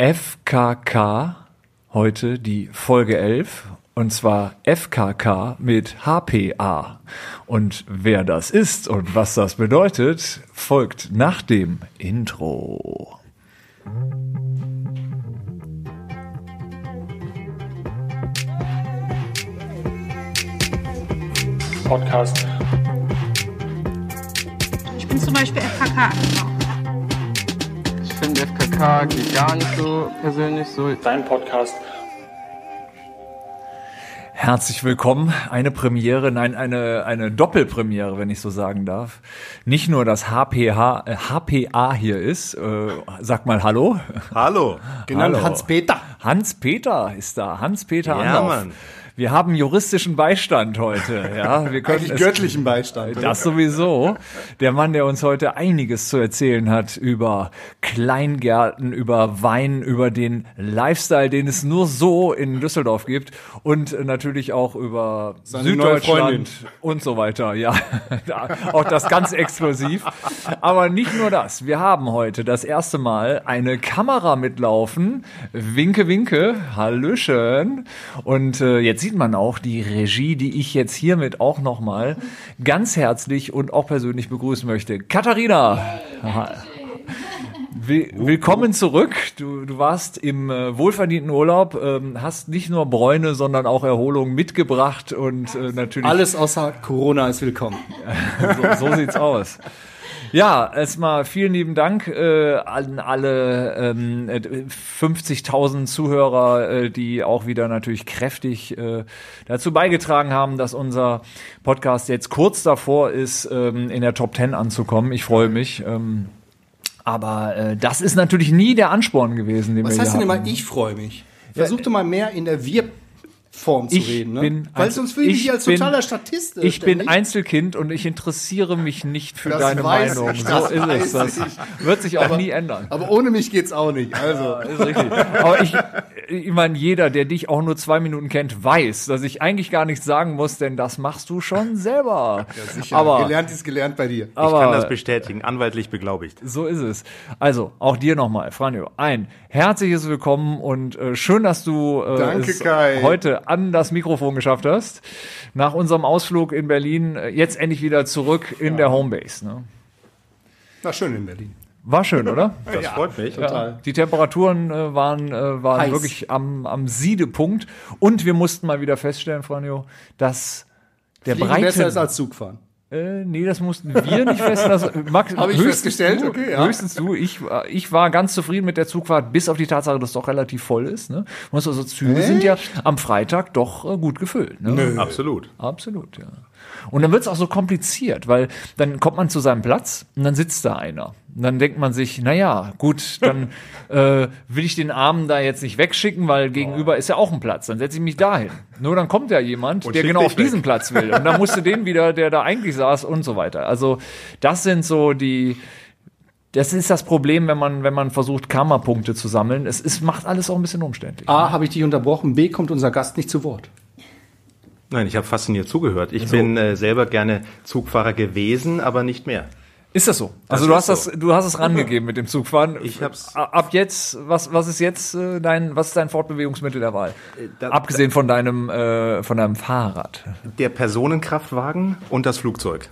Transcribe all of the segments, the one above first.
FKK, heute die Folge 11. Und zwar FKK mit HPA. Und wer das ist und was das bedeutet, folgt nach dem Intro. Podcast. Ich bin zum Beispiel FKK. Ich finde FKK geht gar nicht so persönlich so. Dein Podcast. Herzlich willkommen. Eine Premiere, nein, eine, eine Doppelpremiere, wenn ich so sagen darf. Nicht nur, dass HPH, äh, HPA hier ist, äh, sag mal Hallo. Hallo. Genannt. Hans-Peter. Hans-Peter ist da. Hans-Peter Ja, Anlauf. Mann. Wir haben juristischen Beistand heute. Ja, wir können Eigentlich es- göttlichen Beistand. Das sowieso. Der Mann, der uns heute einiges zu erzählen hat über Kleingärten, über Wein, über den Lifestyle, den es nur so in Düsseldorf gibt und natürlich auch über Seine. Süddeutschland und so weiter. Ja, auch das ganz exklusiv. Aber nicht nur das. Wir haben heute das erste Mal eine Kamera mitlaufen. Winke, winke. Hallöchen. Und äh, jetzt sieht man auch die Regie, die ich jetzt hiermit auch nochmal ganz herzlich und auch persönlich begrüßen möchte. Katharina. Will, willkommen zurück. Du, du warst im äh, wohlverdienten Urlaub, ähm, hast nicht nur Bräune, sondern auch Erholung mitgebracht und äh, natürlich Alles außer Corona ist willkommen. so, so sieht's aus. Ja, erstmal vielen lieben Dank äh, an alle ähm, äh, 50.000 Zuhörer, äh, die auch wieder natürlich kräftig äh, dazu beigetragen haben, dass unser Podcast jetzt kurz davor ist, ähm, in der Top 10 anzukommen. Ich freue mich. Ähm, aber äh, das ist natürlich nie der Ansporn gewesen, den Was wir heißt denn immer, ich freue mich? Versuch doch mal mehr in der Wir-Form zu Ich reden, ne? bin Weil sonst fühle ich ich mich als bin- totaler Statist. Ich bin ständig. Einzelkind und ich interessiere mich nicht für Das deine weiß Meinung. ich, So das ist es. ich. wird sich auch nie ändern. Aber ohne mich geht's auch nicht. Also, ist richtig. Aber ich, ich meine, jeder, der dich auch nur zwei Minuten kennt, weiß, dass ich eigentlich gar nichts sagen muss, denn das machst du schon selber. sicher. Aber, gelernt ist gelernt bei dir. aber Ich kann das bestätigen, anwaltlich beglaubigt. so ist es. Also, auch dir nochmal, Franjo, ein herzliches Willkommen und äh, schön, dass du äh, Danke, es Kai. heute an das Mikrofon geschafft hast. Nach unserem Ausflug in Berlin äh, jetzt endlich wieder zurück in der Homebase. Ne? War schön in Berlin. War schön, oder? Das freut mich. Ja, die Temperaturen äh, waren, äh, waren Heiß. wirklich am, am Siedepunkt. Und wir mussten mal wieder feststellen, Franjo, dass der Fliegen breite... besser ist als Zugfahren. Äh, nee, das mussten wir nicht feststellen. Das, Max, Hab ich höchstens festgestellt? du, Okay, ja. Höchstens du. Ich, war- ich war ganz zufrieden mit der Zugfahrt, bis auf die Tatsache, dass es doch relativ voll ist. Ne? Und also Züge sind ja am Freitag doch äh, gut gefüllt. Ne? Absolut. Absolut, ja. Und dann wird es auch so kompliziert, weil dann kommt man zu seinem Platz und dann sitzt da einer. Und dann denkt man sich, na ja, gut, dann äh, will ich den Armen da jetzt nicht wegschicken, weil gegenüber ist ja auch ein Platz. Dann setze ich mich dahin. Nur dann kommt ja jemand, der schickt genau auf diesen Platz will. Und dann musst du den wieder, der da eigentlich saß und so weiter. Also das sind so die das ist das Problem, wenn man, wenn man versucht, Karma-Punkte zu sammeln. Es ist, macht alles auch ein bisschen umständlich. A, habe ich dich unterbrochen. B, kommt unser Gast nicht zu Wort. Nein, ich habe fasziniert zugehört. Ich Also bin äh, selber gerne Zugfahrer gewesen, aber nicht mehr. Ist das so? Also Das du hast das, so. du hast es rangegeben mit dem Zugfahren. Ich hab's- Ab jetzt, was, was ist jetzt äh, dein, was ist dein Fortbewegungsmittel der Wahl? da- Abgesehen von deinem, äh, von deinem Fahrrad. Der Personenkraftwagen und das Flugzeug.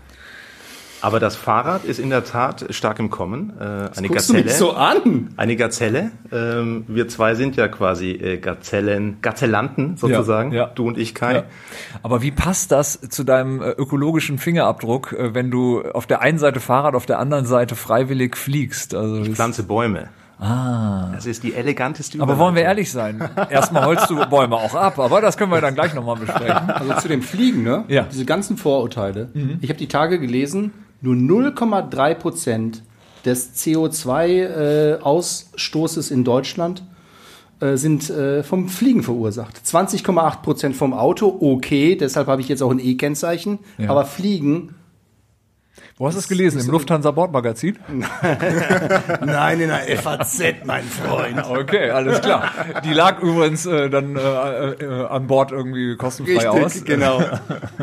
Aber das Fahrrad ist in der Tat stark im Kommen. Äh, eine Guckst du Gazelle. mich so an? Eine Gazelle. Ähm, wir zwei sind ja quasi äh, Gazellen, Gazellanten sozusagen. Ja, ja. Du und ich, Kai. Ja. Aber wie passt das zu deinem äh, ökologischen Fingerabdruck, äh, wenn du auf der einen Seite Fahrrad, auf der anderen Seite freiwillig fliegst? Also das- Pflanze Bäume. Ah. Das ist die eleganteste aber wollen wir ehrlich sein? Erstmal holst du Bäume auch ab, aber das können wir dann gleich nochmal besprechen. Also zu dem Fliegen, ne? Ja. Diese ganzen Vorurteile. Ich habe die Tage gelesen, nur 0,3 Prozent des CO2-Ausstoßes in Deutschland äh, sind äh, vom Fliegen verursacht. 20,8 Prozent vom Auto, okay, deshalb habe ich jetzt auch ein E-Kennzeichen. Ja. Aber Fliegen, Wo hast du es gelesen? Im Lufthansa Bordmagazin? nein, in der FAZ, mein Freund. Okay, alles klar. Die lag übrigens äh, dann äh, äh, an Bord irgendwie kostenfrei aus. genau.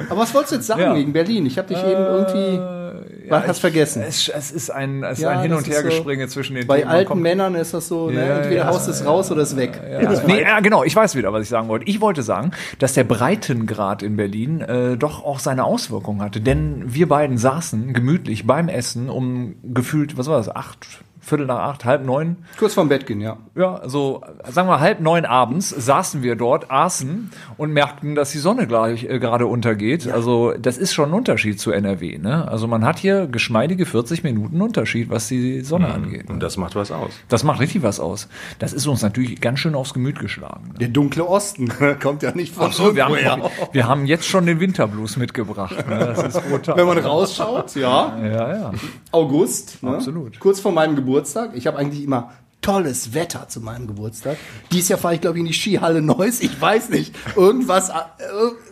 Aber was wolltest du jetzt sagen Ja. wegen Berlin? Ich habe dich eben irgendwie. Was hast vergessen? Es, es ist ein, es ist Ja, ein Hin- und ist Hergespringe zwischen den Bei Themen. Alten Männern ist das so, ne? Ja, entweder ja, haust es raus oder es weg. Ja. Nee, ja, genau. Ich weiß wieder, was ich sagen wollte. Ich wollte sagen, dass der Breitengrad in Berlin äh, doch auch seine Auswirkungen hatte. Denn wir beiden saßen gemütlich beim Essen um gefühlt, was war das, acht, Viertel nach acht, halb neun. Kurz vorm Bett gehen, ja. Ja, so, sagen wir halb neun abends saßen wir dort, aßen und merkten, dass die Sonne gleich, äh, gerade untergeht. Also das ist schon ein Unterschied zu NRW. Ne? Also man hat hier geschmeidige 40 Minuten Unterschied, was die Sonne angeht. Und das macht was aus. Das macht richtig was aus. Das ist uns natürlich ganz schön aufs Gemüt geschlagen. Ne? Der dunkle Osten kommt ja nicht von So, wir, haben, wir haben jetzt schon den Winterblues mitgebracht. Ne? Das ist brutal. Wenn man rausschaut, ja, ja, ja. August, ne? Absolut. kurz vor meinem Geburtstag. Ich habe eigentlich immer tolles Wetter zu meinem Geburtstag. Dies Jahr fahre ich, glaube ich, in die Skihalle Neuss. Ich weiß nicht. Irgendwas, äh,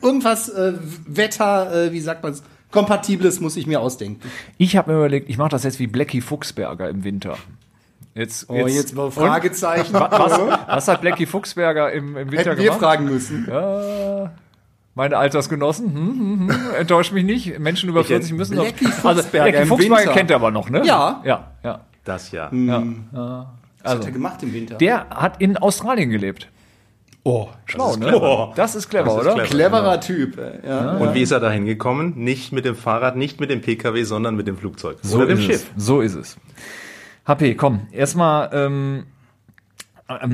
irgendwas äh, Wetter, äh, wie sagt man es, Kompatibles muss ich mir ausdenken. Ich habe mir überlegt, ich mache das jetzt wie Blackie Fuchsberger im Winter. Jetzt, Oh, jetzt mal Und? Fragezeichen. Was, was hat Blackie Fuchsberger im, im Winter Hätten wir gemacht? fragen müssen. Meine Altersgenossen, hm, hm, hm, enttäuscht mich nicht. Menschen über 40 müssen noch. Blackie Also Fuchsberger Blackie im Fuchsberger kennt er aber noch, ne? Ja. Ja, ja. Das ja. Was hat er gemacht im Winter? Der hat in Australien gelebt. oh, Schlau, ne? Das ist clever, Das ist oder? clever. cleverer Typ. äh, Ja. Und wie ist er da hingekommen? Nicht mit dem Fahrrad, nicht mit dem Pkw, sondern mit dem Flugzeug. So Oder dem ist Schiff. Es. So ist es. HP, komm, erstmal ähm,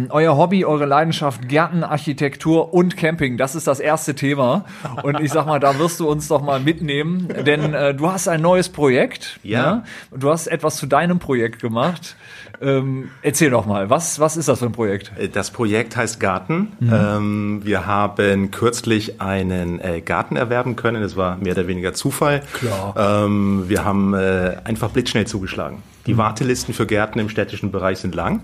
euer Hobby, eure Leidenschaft, Gärtenarchitektur und Camping, das ist das erste Thema. Und ich sag mal, da wirst du uns doch mal mitnehmen, denn äh, du hast ein neues Projekt. Ja. Ne? Du hast etwas zu deinem Projekt gemacht. Ähm, erzähl doch mal, was, was ist das für ein Projekt? Äh, Das Projekt heißt Garten. Ähm, wir haben kürzlich einen äh, Garten erwerben können. Das war mehr oder weniger Zufall. Klar. Ähm, wir haben äh, einfach blitzschnell zugeschlagen. Die Wartelisten für Gärten im städtischen Bereich sind lang.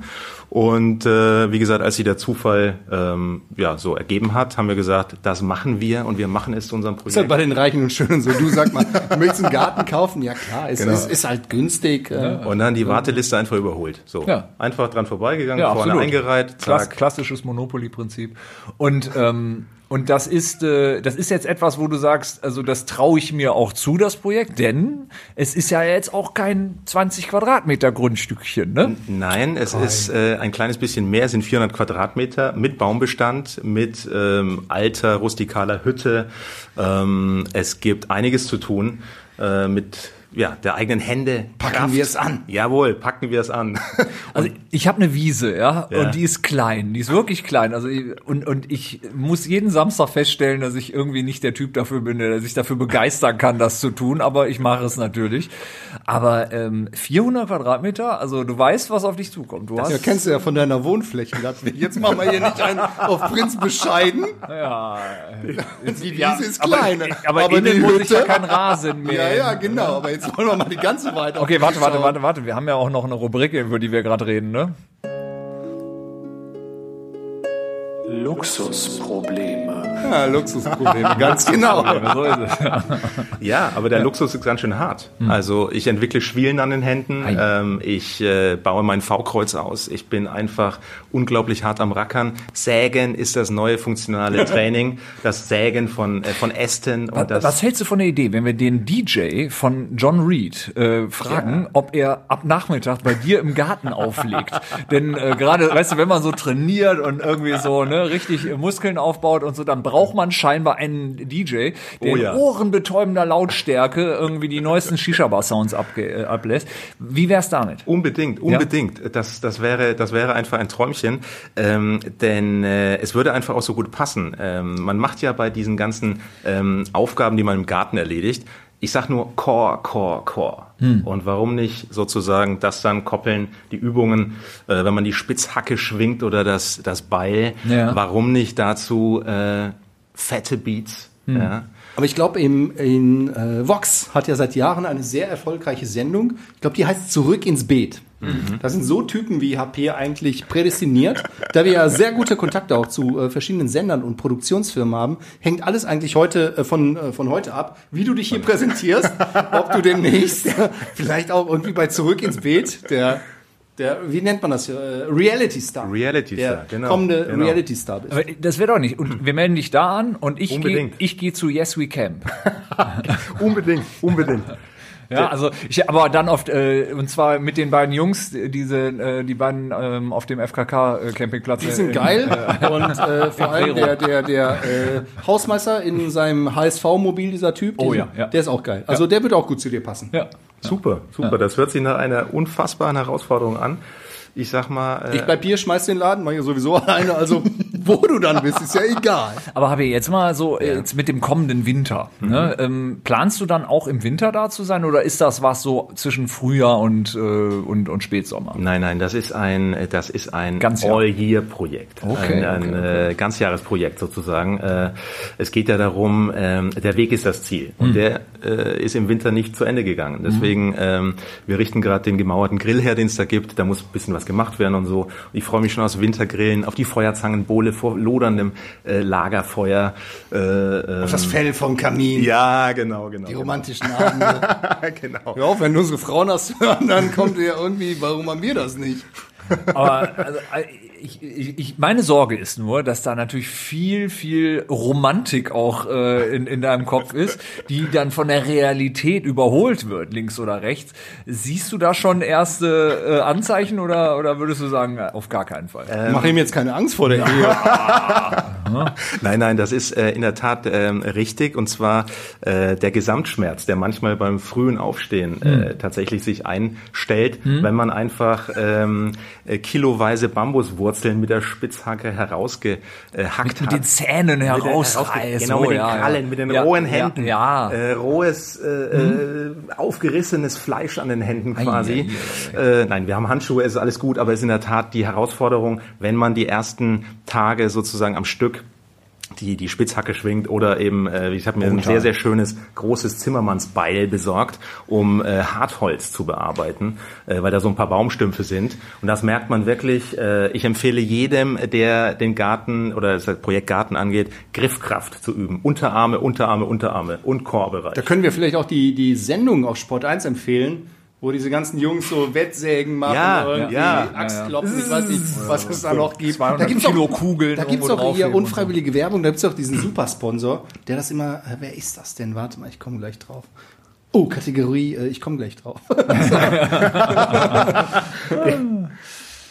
Und äh, wie gesagt, als sich der Zufall ähm, ja, so ergeben hat, haben wir gesagt, das machen wir und wir machen es zu unserem Ist halt Projekt. bei den Reichen und Schönen so. Du sag mal, du möchtest einen Garten kaufen? Ja klar, es Genau. ist, ist halt günstig. äh. Und dann die Warteliste einfach überholt. So, Ja. einfach dran vorbeigegangen, Ja, vorne absolut. eingereiht, zack. klassisches Monopoly-Prinzip. Und, ähm, und das ist, äh, das ist jetzt etwas, wo du sagst, also das traue ich mir auch zu, das Projekt, denn es ist ja jetzt auch kein 20 Quadratmeter Grundstückchen, ne? Nein, es ist äh, ein kleines bisschen mehr, es sind 400 Quadratmeter mit Baumbestand, mit ähm, alter, rustikaler Hütte. Ähm, es gibt einiges zu tun äh, mit ja, der eigenen Hände. Packen wir es an. Jawohl, packen wir es an. Also ich habe eine Wiese, ja, Ja. und die ist klein, die ist wirklich klein. Also ich, und und ich muss jeden Samstag feststellen, dass ich irgendwie nicht der Typ dafür bin, der sich dafür begeistern kann, das zu tun. Aber ich mache es natürlich. Aber ähm, 400 Quadratmeter, also du weißt, was auf dich zukommt. Du hast Ja, kennst du ja von deiner Wohnfläche. Jetzt machen wir hier nicht einen auf Prinz bescheiden. ja, Die Wiese ja, ist aber- klein. aber, innen muss ich ja kein Rasen mehr. Ja, ja, genau. Aber jetzt wollen wir mal die ganze Weite. Okay, warte, warte, warte, warte. Wir haben ja auch noch eine Rubrik, über die wir gerade reden, ne? Luxusprobleme. Ja, Luxusprobleme, ganz genau. Ja, aber der Luxus ist ganz schön hart. Also ich entwickle Schwielen an den Händen, ähm, ich äh, baue mein V-Kreuz aus, ich bin einfach unglaublich hart am Rackern. Sägen ist das neue funktionale Training, das Sägen von, äh, von Ästen und das... Was hältst du von der Idee, wenn wir den DJ von John Reed äh, fragen, ob er ab Nachmittag bei dir im Garten auflegt? Denn äh, gerade, weißt du, wenn man so trainiert und irgendwie so ne, richtig Muskeln aufbaut und so, dann braucht man scheinbar einen DJ, der Oh ja. in ohrenbetäubender Lautstärke irgendwie die neuesten Shisha-Bar-Sounds äh, ablässt. Wie wär's damit? Unbedingt, unbedingt. Das, das, wäre, das wäre einfach ein Träumchen, ähm, denn äh, es würde einfach auch so gut passen. Ähm, man macht ja bei diesen ganzen ähm, Aufgaben, die man im Garten erledigt, ich sag nur Core, Core, Core. Hm. Und warum nicht sozusagen das dann koppeln, die Übungen, äh, wenn man die Spitzhacke schwingt oder das, das Beil, Ja. warum nicht dazu äh, fette Beats? Hm. Ja? Aber ich glaube, in, in äh, Vox hat ja seit Jahren eine sehr erfolgreiche Sendung. Ich glaube, die heißt Zurück ins Beet. Das sind so Typen wie HP eigentlich prädestiniert. Da wir ja sehr gute Kontakte auch zu äh, verschiedenen Sendern und Produktionsfirmen haben, hängt alles eigentlich heute äh, von, äh, von heute ab, wie du dich hier präsentierst, ob du demnächst vielleicht auch irgendwie bei Zurück ins Beet, der, der wie nennt man das? Äh, Reality Star. Reality der Star, genau, kommende genau. Reality Star bist. Aber das wäre doch nicht. Und wir melden dich da an und ich gehe geh zu Yes We Camp. Unbedingt, unbedingt. Ja, also ich aber dann oft äh, und zwar mit den beiden Jungs, diese äh, die beiden ähm, auf dem FKK äh, Campingplatz. Die sind geil und äh, vor allem der, der, der äh, Hausmeister in seinem HSV-Mobil, dieser Typ, Oh diesen- ja, ja. der ist auch geil. Also der wird auch gut zu dir passen. Ja. Super, super. Das hört sich nach einer unfassbaren Herausforderung an. Ich sag mal, äh, Ich bleib hier, schmeiß den Laden, mach ich sowieso alleine, also wo du dann bist, ist ja egal. Aber habe jetzt mal so äh, jetzt mit dem kommenden Winter. Ne, ähm, planst du dann auch im Winter da zu sein oder ist das was so zwischen Frühjahr und äh, und, und Spätsommer? Nein, nein, das ist ein, das ist ein. All-Year-Projekt. Okay, ein ein okay, Äh, Ganzjahresprojekt sozusagen. Äh, es geht ja darum, ähm, der Weg ist das Ziel. Und der äh, ist im Winter nicht zu Ende gegangen. Deswegen, ähm, wir richten gerade den gemauerten Grill her, den es da gibt. Da muss ein bisschen was gemacht werden und so. Und ich freue mich schon aufs Wintergrillen, auf die Feuerzangenbowle vor loderndem äh, Lagerfeuer. Äh, ähm, Das Fell vom Kamin, ja, genau, genau. die romantischen Abende. genau. Hör auf, wenn unsere Frauen das hören, dann kommt ja irgendwie, warum haben wir das nicht? Aber also, ich, ich, ich, meine Sorge ist nur, dass da natürlich viel, viel Romantik auch äh, in, in deinem Kopf ist, die dann von der Realität überholt wird, links oder rechts. Siehst du da schon erste äh, Anzeichen oder, oder würdest du sagen, auf gar keinen Fall? Mach ihm jetzt keine Angst vor der Ehe. Nein, nein, das ist äh, in der Tat ähm, richtig. Und zwar äh, der Gesamtschmerz, der manchmal beim frühen Aufstehen äh, tatsächlich sich einstellt, wenn man einfach ähm, äh, kiloweise Bambuswurzeln mit der Spitzhacke herausgehackt mit hat. den Zähnen Mit herausreißt. Genau, Oh, mit den ja, ja. Krallen, mit den Ja, rohen Händen. Ja, Äh, rohes, äh, äh, aufgerissenes Fleisch an den Händen quasi. ei, Äh, nein, wir haben Handschuhe, es ist alles gut, aber es ist in der Tat die Herausforderung, wenn man die ersten Tage sozusagen am Stück die, die Spitzhacke schwingt oder eben, äh, ich habe mir ein sehr, sehr schönes, großes Zimmermannsbeil besorgt, um äh, Hartholz zu bearbeiten, äh, weil da so ein paar Baumstümpfe sind. Und das merkt man wirklich. Äh, ich empfehle jedem, der den Garten oder das Projekt Garten angeht, Griffkraft zu üben. Unterarme, Unterarme, Unterarme und Chorbereich. Da können wir vielleicht auch die, die Sendung auf Sport 1 empfehlen, wo diese ganzen Jungs so Wettsägen machen, Ja, irgendwie ja. Axtklopfen, ich weiß nicht, was es da noch gibt. 200 Da gibt's Kilo auch, Kugeln da gibt's auch hier unfreiwillige Werbung, da gibt's auch diesen Supersponsor, der das immer, äh, wer ist das denn? Warte mal, ich komme gleich drauf. Oh, Kategorie, äh, ich komme gleich drauf.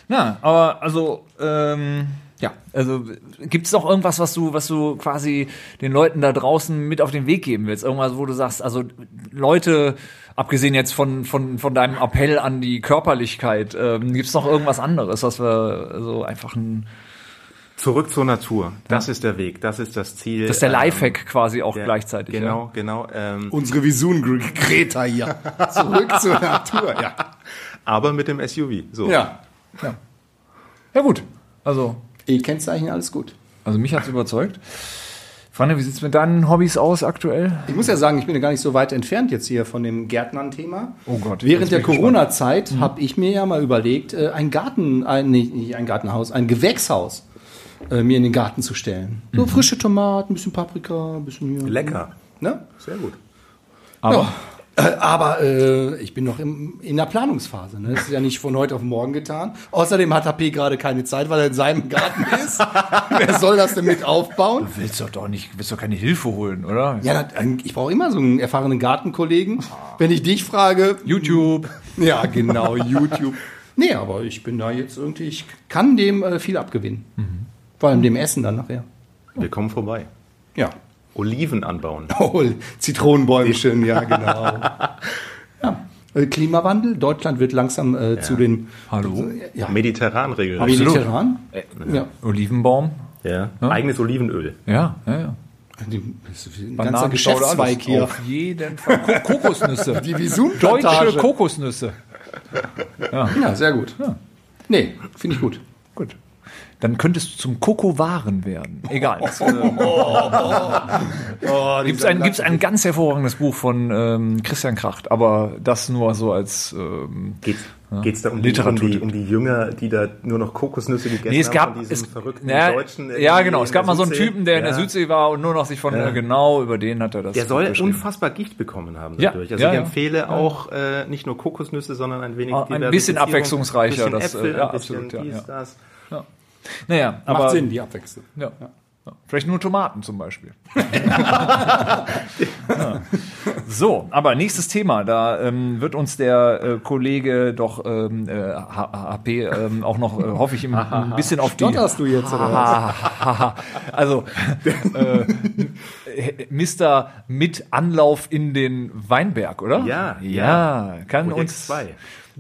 Na, aber also, ähm, ja, also gibt es noch irgendwas, was du, was du quasi den Leuten da draußen mit auf den Weg geben willst? Irgendwas, wo du sagst, also Leute, abgesehen jetzt von, von, von deinem Appell an die Körperlichkeit, ähm, gibt es noch irgendwas anderes, was wir so einfach ein, Zurück zur Natur. Das ist der Weg, das ist das Ziel. das ist der Ähm, Lifehack quasi auch der- gleichzeitig. Genau, genau. Ähm, Unsere Visun Greta hier. Zurück zur Natur, ja. aber mit dem SUV. So. Ja. Ja, ja gut. Also, E-Kennzeichen, alles gut. also mich hat's überzeugt. Franne, wie sieht's mit deinen Hobbys aus aktuell? Ich muss ja sagen, ich bin ja gar nicht so weit entfernt jetzt hier von dem Gärtnern-Thema. Oh Gott, Während der ich Corona-Zeit habe ich mir ja mal überlegt, äh, ein Garten, ein, nicht, nicht ein Gartenhaus, ein Gewächshaus äh, mir in den Garten zu stellen. So frische Tomaten, ein bisschen Paprika, ein bisschen hier. Lecker. Ne? Sehr gut. Aber Äh, aber äh, ich bin noch im, in der Planungsphase. Ne? Das ist ja nicht von heute auf morgen getan. Außerdem hat HP gerade keine Zeit, weil er in seinem Garten ist. Wer soll das denn mit aufbauen? willst doch doch nicht, willst doch keine Hilfe holen, oder? Ja, das, ich brauche immer so einen erfahrenen Gartenkollegen. Wenn ich dich frage, YouTube. Ja, genau, YouTube. Nee, aber ich bin da jetzt irgendwie, ich kann dem äh, viel abgewinnen. Vor allem dem Essen dann nachher. Wir kommen vorbei. Ja. Oliven anbauen. Oh, Zitronenbäumchen, ja, genau. ja. Äh, Klimawandel, Deutschland wird langsam äh, zu den Hallo? ja, Mediterran regelrecht. mediterran. Ja. Olivenbaum. Ja. Eigenes Olivenöl. Ja, ja, ja. Ein ganzer Geschäftszweig hier. Auf jeden Fall. Ko Kokosnüsse. Die. Deutsche Kokosnüsse. Ja, sehr gut. Nee, finde ich gut. Gut. Dann könntest du zum Kokowaren werden. Egal. Gibt es ein, gibt's ein ganz hervorragendes Buch von ähm, Christian Kracht, aber das nur so als ähm, Geht geht's da um die, um, Literatur. die, um die Jünger, die da nur noch Kokosnüsse gegessen Nee, es gab haben von diesem es, verrückten ja, Deutschen? ja genau, es gab mal so einen? Typen, der in der Ja. Südsee war und nur noch sich von Ja. äh, genau über den hat er das. Der soll unfassbar Gicht bekommen haben Ja, dadurch. Also ja, ich ja. empfehle auch äh, nicht nur Kokosnüsse, sondern ein wenig Ah, ein bisschen abwechslungsreicher, Ein das, bisschen äh, Äpfel, ja, ein bisschen absolut, ja, dies, ja. das. Naja, aber Macht Sinn, die Abwechslung. Ja. Vielleicht nur Tomaten zum Beispiel. ja. So, aber nächstes Thema. Da ähm, wird uns der äh, Kollege doch ähm, äh, HP ähm, auch noch, äh, hoffe ich, ein bisschen auf die. Stotterst du jetzt, oder was? also, äh, Mr. mit Anlauf in den Weinberg, oder? Ja, ja. Kann Projekt uns.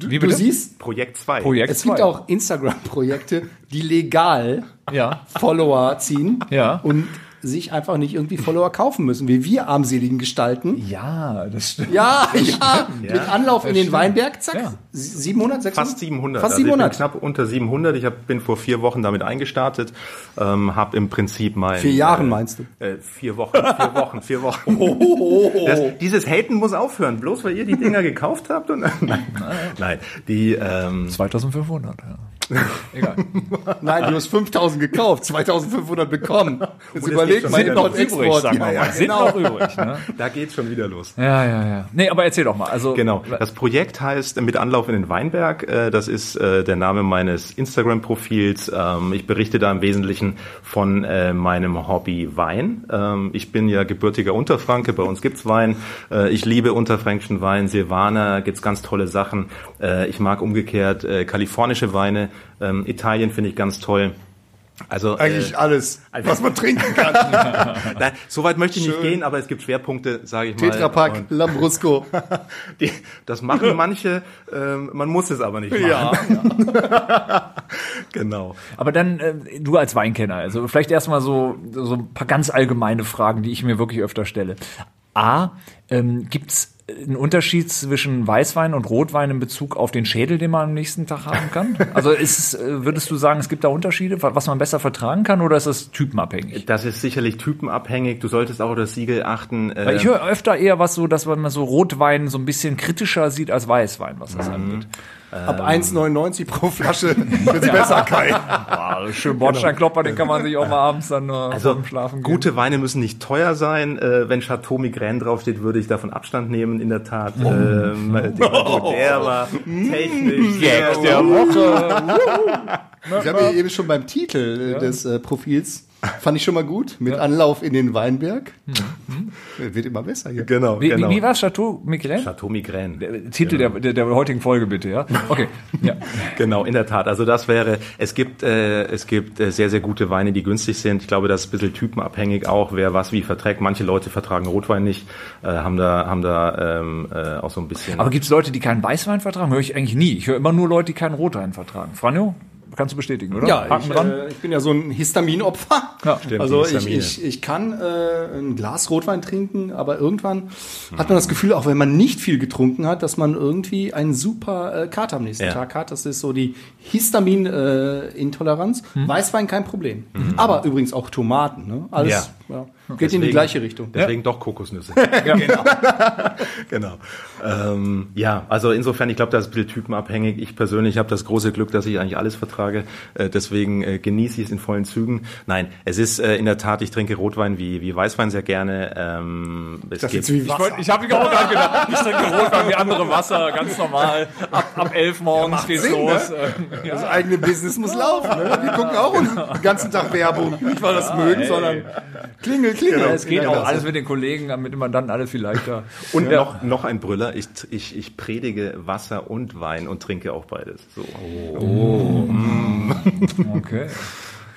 2. Wie Du siehst, Projekt 2. Projekt es gibt zwei. auch Instagram-Projekte, die legal Ja. Follower ziehen Ja. und sich einfach nicht irgendwie Follower kaufen müssen, wie wir armseligen Gestalten. Ja, das stimmt. Ja, ja, mit Anlauf in den stimmt. Weinberg, zack, Ja. 700, 600? Fast 700. Fast Also ich 700. bin knapp unter 700. Ich hab, bin vor vier Wochen damit eingestartet. Ähm, habe im Prinzip mein... Vier Jahren äh, meinst du? Äh, vier Wochen, vier Wochen, vier Wochen. Das, dieses Haten muss aufhören, bloß weil ihr die Dinger gekauft habt. Und, nein, nein, die... Ähm, 2500, ja. Egal. Nein, du hast 5000 gekauft, 2500 bekommen. Jetzt es überleg geht mal, schon Sind noch Import, übrig, sagen wir Ja, mal. ja, Sind genau. noch übrig. Ne? da geht's schon wieder los. Ja, ja, ja. Nee, aber erzähl doch mal. Also, Genau. Das Projekt heißt Mit Anlauf in den Weinberg. Äh, Das ist äh, der Name meines Instagram-Profils. Ähm, Ich berichte da im Wesentlichen von äh, meinem Hobby Wein. Ähm, Ich bin ja gebürtiger Unterfranke. Bei uns gibt's Wein. Ich liebe unterfränkischen Wein. Silvaner gibt's ganz tolle Sachen. Ich mag umgekehrt kalifornische Weine. Ähm, Italien finde ich ganz toll. Also Eigentlich äh, alles, was man trinken kann. nein, so weit möchte ich nicht Schön. gehen, aber es gibt Schwerpunkte, sage ich mal. Tetrapack, Lambrusco. Die, das machen manche, ähm, man muss es aber nicht machen. Ja. Genau. aber dann, äh, du als Weinkenner, also vielleicht erstmal so, so ein paar ganz allgemeine Fragen, die ich mir wirklich öfter stelle. A, ähm, gibt's einen Unterschied zwischen Weißwein und Rotwein in Bezug auf den Schädel, den man am nächsten Tag haben kann? Also ist, äh, würdest du sagen, es gibt da Unterschiede, wa- was man besser vertragen kann, oder ist das typenabhängig? Das ist sicherlich typenabhängig. Du solltest auch auf das Siegel achten. äh, Weil ich höre öfter eher was so, dass man so Rotwein so ein bisschen kritischer sieht als Weißwein, was das angeht. Ab 1,99 pro Flasche wird's besser, Kai. Ah, schön Bordsteinklopper, den kann man sich auch mal abends dann nur also Schlafen gehen. gute Weine müssen nicht teuer sein. Äh, wenn Chateau Migraine draufsteht, würde ich davon Abstand nehmen. In der Tat. Oh. Ähm, der, der war technisch. Gag sehr- der Woche. Ich habe ja eben schon beim Titel äh, des äh, Profils, fand ich schon mal gut, mit Anlauf in den Weinberg. Wird immer besser hier. Genau, Wie, genau. wie, wie war es, Chateau Migraine? Chateau Migraine. Der Titel der, der, der heutigen Folge bitte, ja? Okay. Ja. Genau, in der Tat. Also das wäre, es gibt, äh, es gibt äh, sehr, sehr gute Weine, die günstig sind. Ich glaube, das ist ein bisschen typenabhängig auch, wer was wie verträgt. Manche Leute vertragen Rotwein nicht, äh, haben da, haben da ähm, äh, auch so ein bisschen. Aber gibt es Leute, die keinen Weißwein vertragen? Höre ich eigentlich nie. Ich höre immer nur Leute, die keinen Rotwein vertragen. Franjo, kannst du bestätigen, oder? Ja, Haken ich, dran. äh, ich bin ja so ein Histaminopfer. Ja, stimmt, also ich, ich, ich kann äh, ein Glas Rotwein trinken, aber irgendwann hat man das Gefühl, auch wenn man nicht viel getrunken hat, dass man irgendwie einen super äh, Kater am nächsten Ja. Tag hat. Das ist so die Histamin-Intoleranz. Weißwein kein Problem. Aber übrigens auch Tomaten. Ne? Alles ja. Geht in die Deswegen- gleiche Richtung. Deswegen doch Kokosnüsse. genau. genau. Ähm, ja, also insofern, ich glaube, das ist ein bisschen typenabhängig. Ich persönlich habe das große Glück, dass ich eigentlich alles vertrage. Äh, deswegen äh, genieße ich es in vollen Zügen. Nein, es ist äh, in der Tat, ich trinke Rotwein wie, wie Weißwein sehr gerne. Ähm, es Das gibt, wie Ich, Wasser. wollt- ich habe auch gerade gedacht, ich trinke Rotwein wie andere Wasser, ganz normal. Ab, ab elf morgens geht's Sinn, los. ne? Äh, Das eigene Business muss laufen. Ne? Wir gucken auch den ganzen Tag Werbung. Nicht, weil wir das mögen, sondern klingel, klingel. Es geht auch alles mit den Kollegen, damit man dann alles viel leichter. und noch, noch ein Brüller, ich, ich, ich predige Wasser und Wein und trinke auch beides. So. Okay.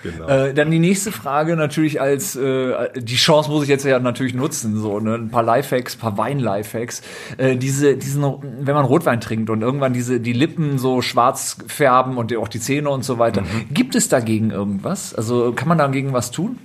Genau. Äh, dann die nächste Frage natürlich als äh, die Chance muss ich jetzt ja natürlich nutzen so ne ein paar Lifehacks, ein paar Wein-Lifehacks. Äh, diese diesen wenn man Rotwein trinkt und irgendwann diese die Lippen so schwarz färben und die, auch die Zähne und so weiter. Gibt es dagegen irgendwas? Also kann man dagegen was tun?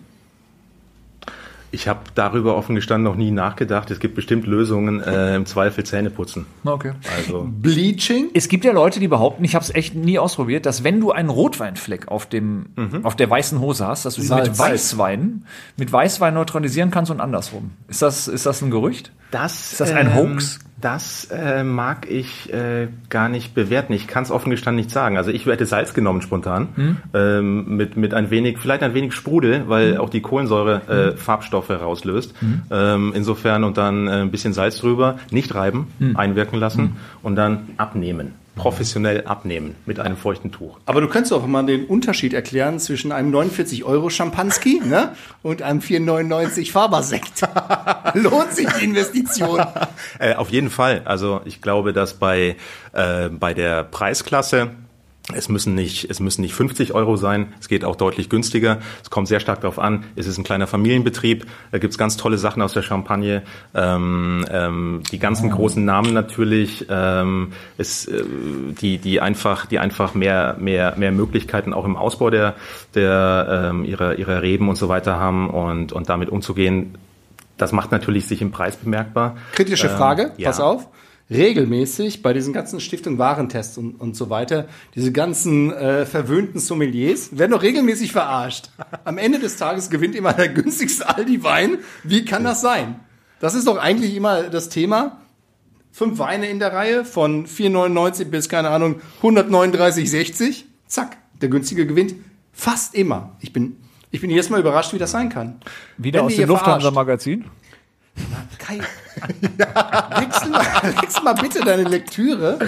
Ich habe darüber offen gestanden noch nie nachgedacht. Es gibt bestimmt Lösungen, äh, im Zweifel Zähne putzen. Okay. Also Bleaching. Es gibt ja Leute, die behaupten, ich habe es echt nie ausprobiert, dass wenn du einen Rotweinfleck auf dem auf der weißen Hose hast, dass du ihn Salz. mit Weißwein mit Weißwein neutralisieren kannst und andersrum. Ist das ist das ein Gerücht? Das, Ist das ein Hoax? Das äh, mag ich äh, gar nicht bewerten. Ich kann es offen gestanden nicht sagen. Also ich hätte Salz genommen spontan Hm? ähm, mit mit ein wenig, vielleicht ein wenig Sprudel, weil auch die Kohlensäure äh, Farbstoffe rauslöst. Hm? Ähm, insofern und dann äh, ein bisschen Salz drüber, nicht reiben, Hm? einwirken lassen und dann abnehmen. Professionell abnehmen mit einem feuchten Tuch. Aber du könntest auch mal den Unterschied erklären zwischen einem 49 Euro Champanski ne, und einem 4,99 Fabersekt. Lohnt sich die Investition? Äh, auf jeden Fall. Also ich glaube, dass bei, äh, bei der Preisklasse es müssen nicht, es müssen nicht 50 Euro sein. Es geht auch deutlich günstiger. Es kommt sehr stark darauf an. Es ist ein kleiner Familienbetrieb. Da gibt's ganz tolle Sachen aus der Champagne. Ähm, ähm, die ganzen großen Namen natürlich. Ähm, es, äh, die, die einfach, die einfach mehr, mehr, mehr Möglichkeiten auch im Ausbau der, der ähm, ihrer, ihrer Reben und so weiter haben und, und damit umzugehen. Das macht natürlich sich im Preis bemerkbar. Kritische Ähm, Frage, ja. pass auf. Regelmäßig bei diesen ganzen Stiftung Warentests und, und so weiter, diese ganzen äh, verwöhnten Sommeliers werden doch regelmäßig verarscht. Am Ende des Tages gewinnt immer der günstigste Aldi-Wein. Wie kann das sein? Das ist doch eigentlich immer das Thema. Fünf Weine in der Reihe von 4,99 bis, keine Ahnung, 139,60. Zack, der günstige gewinnt. Fast immer. Ich bin, ich bin jedes Mal überrascht, wie das sein kann. Wieder Wenn aus dem hier Kai, wechsel, mal, wechsel mal bitte deine Lektüre.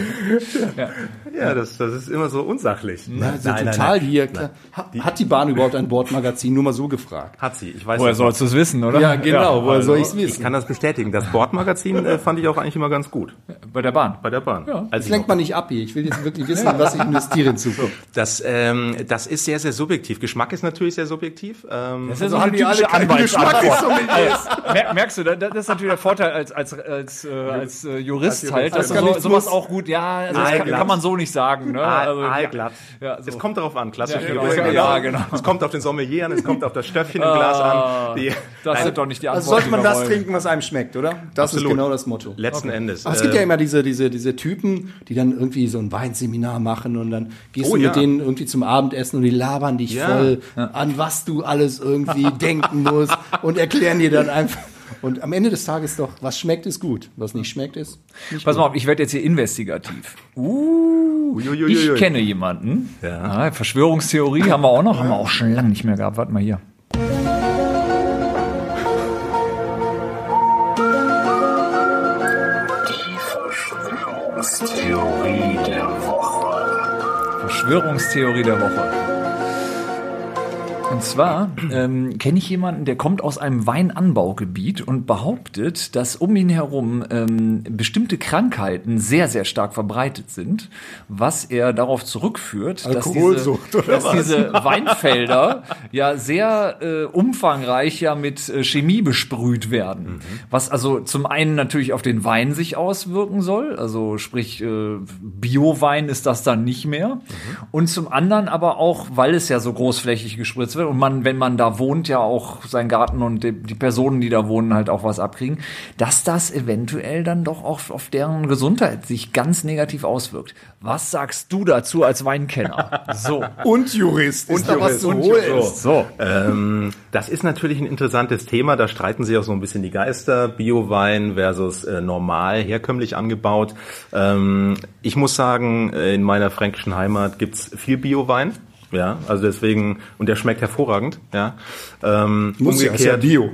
Ja, das, das ist immer so unsachlich. Na, so total hier. Klar. Ha- Hat die Bahn überhaupt ein Bordmagazin? Nur mal so gefragt. Hat sie. Ich weiß Woher sollst du es wissen, oder? Ja, genau. Woher soll ich's Ich wissen? kann das bestätigen. Das Bordmagazin äh, fand ich auch eigentlich immer ganz gut Bei der Bahn. bei der Bahn. Ja. Als Das ich lenkt man nicht ab hier. Ich will jetzt wirklich wissen, was ich investiere in Zukunft. das, ähm, das ist sehr, sehr subjektiv. Geschmack ist natürlich sehr subjektiv. Ähm, Das ist Also so haben die alle Anwaltsantwort. Geschmack. Mer- Merkst du, da- das ist natürlich der Vorteil als, als, als, äh, als äh, Jurist halt, dass Das du kann so, sowas auch gut, ja, also das kann, kann man so nicht sagen. Ne? Also, ja. Aalglatt. Ja, so. Es kommt darauf an, klassisch. Ja, genau. Ja, genau. Es kommt auf den Sommelier an, es kommt auf das Stöffchen im Glas an. Die, Das Nein, sind doch nicht die Also Antworten. sollte man das wollen. trinken, was einem schmeckt, oder? Das Absolut. ist genau das Motto. letzten Endes. Aber es gibt ja äh, immer diese, diese, diese Typen, die dann irgendwie so ein Weinseminar machen und dann gehst Oh, du mit denen irgendwie zum Abendessen und die labern dich Ja. voll an, was du alles irgendwie denken musst und erklären dir dann einfach. Und am Ende des Tages doch, was schmeckt, ist gut. Was nicht schmeckt, ist nicht Pass gut. mal auf, ich werde jetzt hier investigativ. Uh, ich kenne jemanden. Ja. Ah, Verschwörungstheorie haben wir auch noch, haben wir auch schon lange nicht mehr gehabt. Warte mal hier. Verschwörungstheorie der Woche. Verschwörungstheorie der Woche. Und zwar ähm, kenne ich jemanden, der kommt aus einem Weinanbaugebiet und behauptet, dass um ihn herum ähm, bestimmte Krankheiten sehr, sehr stark verbreitet sind, was er darauf zurückführt, dass, diese, dass diese Weinfelder ja sehr äh, umfangreich ja mit äh, Chemie besprüht werden. Was also zum einen natürlich auf den Wein sich auswirken soll, also sprich äh, Biowein ist das dann nicht mehr. Und zum anderen aber auch, weil es ja so großflächig gespritzt wird und man, wenn man da wohnt, ja auch sein Garten und die, die Personen, die da wohnen, halt auch was abkriegen, dass das eventuell dann doch auch auf deren Gesundheit sich ganz negativ auswirkt. Was sagst du dazu als Weinkenner? So. Und Jurist. Ist da was zu und holen? Jurist. So. Ähm, das ist natürlich ein interessantes Thema. Da streiten sich auch so ein bisschen die Geister. Biowein versus äh, normal, herkömmlich angebaut. Ähm, ich muss sagen, in meiner fränkischen Heimat gibt's viel Biowein. Ja, also deswegen, und der schmeckt hervorragend, ja. Ähm, Muss ja, ist ja Bio.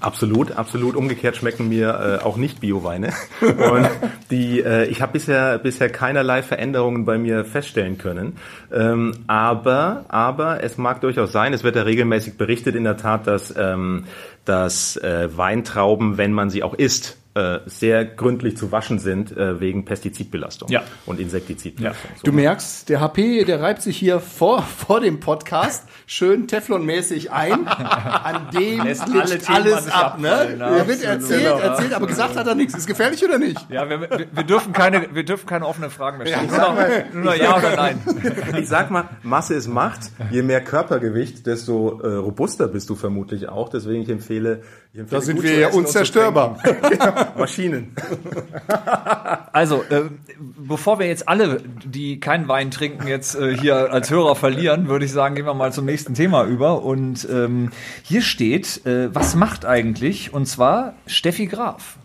Absolut, absolut. Umgekehrt schmecken mir äh, auch nicht Bioweine. Und die, äh, ich habe bisher bisher keinerlei Veränderungen bei mir feststellen können. Ähm, aber, aber es mag durchaus sein. Es wird ja regelmäßig berichtet in der Tat, dass ähm, dass äh, Weintrauben, wenn man sie auch isst, äh, sehr gründlich zu waschen sind äh, wegen Pestizidbelastung Ja. und Insektizidbelastung. So. Du merkst, der HP, der reibt sich hier vor, vor dem Podcast schön Teflonmäßig ein. An dem Lässt alles sich ab. Ne? abfallen, Der wird absolut. erzählt, Genau. erzählt, aber gesagt hat er nichts. Ist gefährlich oder nicht? Ja, wir, wir, wir dürfen keine, wir dürfen keine offenen Fragen mehr stellen. nur, noch, nur noch ja oder nein. Ich sag mal, Masse ist Macht. Je mehr Körpergewicht, desto äh, robuster bist du vermutlich auch. Deswegen ich empfehle, ich empfehle Da sind wir ja unzerstörbar. Maschinen. Also, äh, bevor wir jetzt alle, die keinen Wein trinken, jetzt äh, hier als Hörer verlieren, würde ich sagen, gehen wir mal zum nächsten Thema über. Und ähm, hier steht, äh, was macht eigentlich? Und zwar Steffi Graf.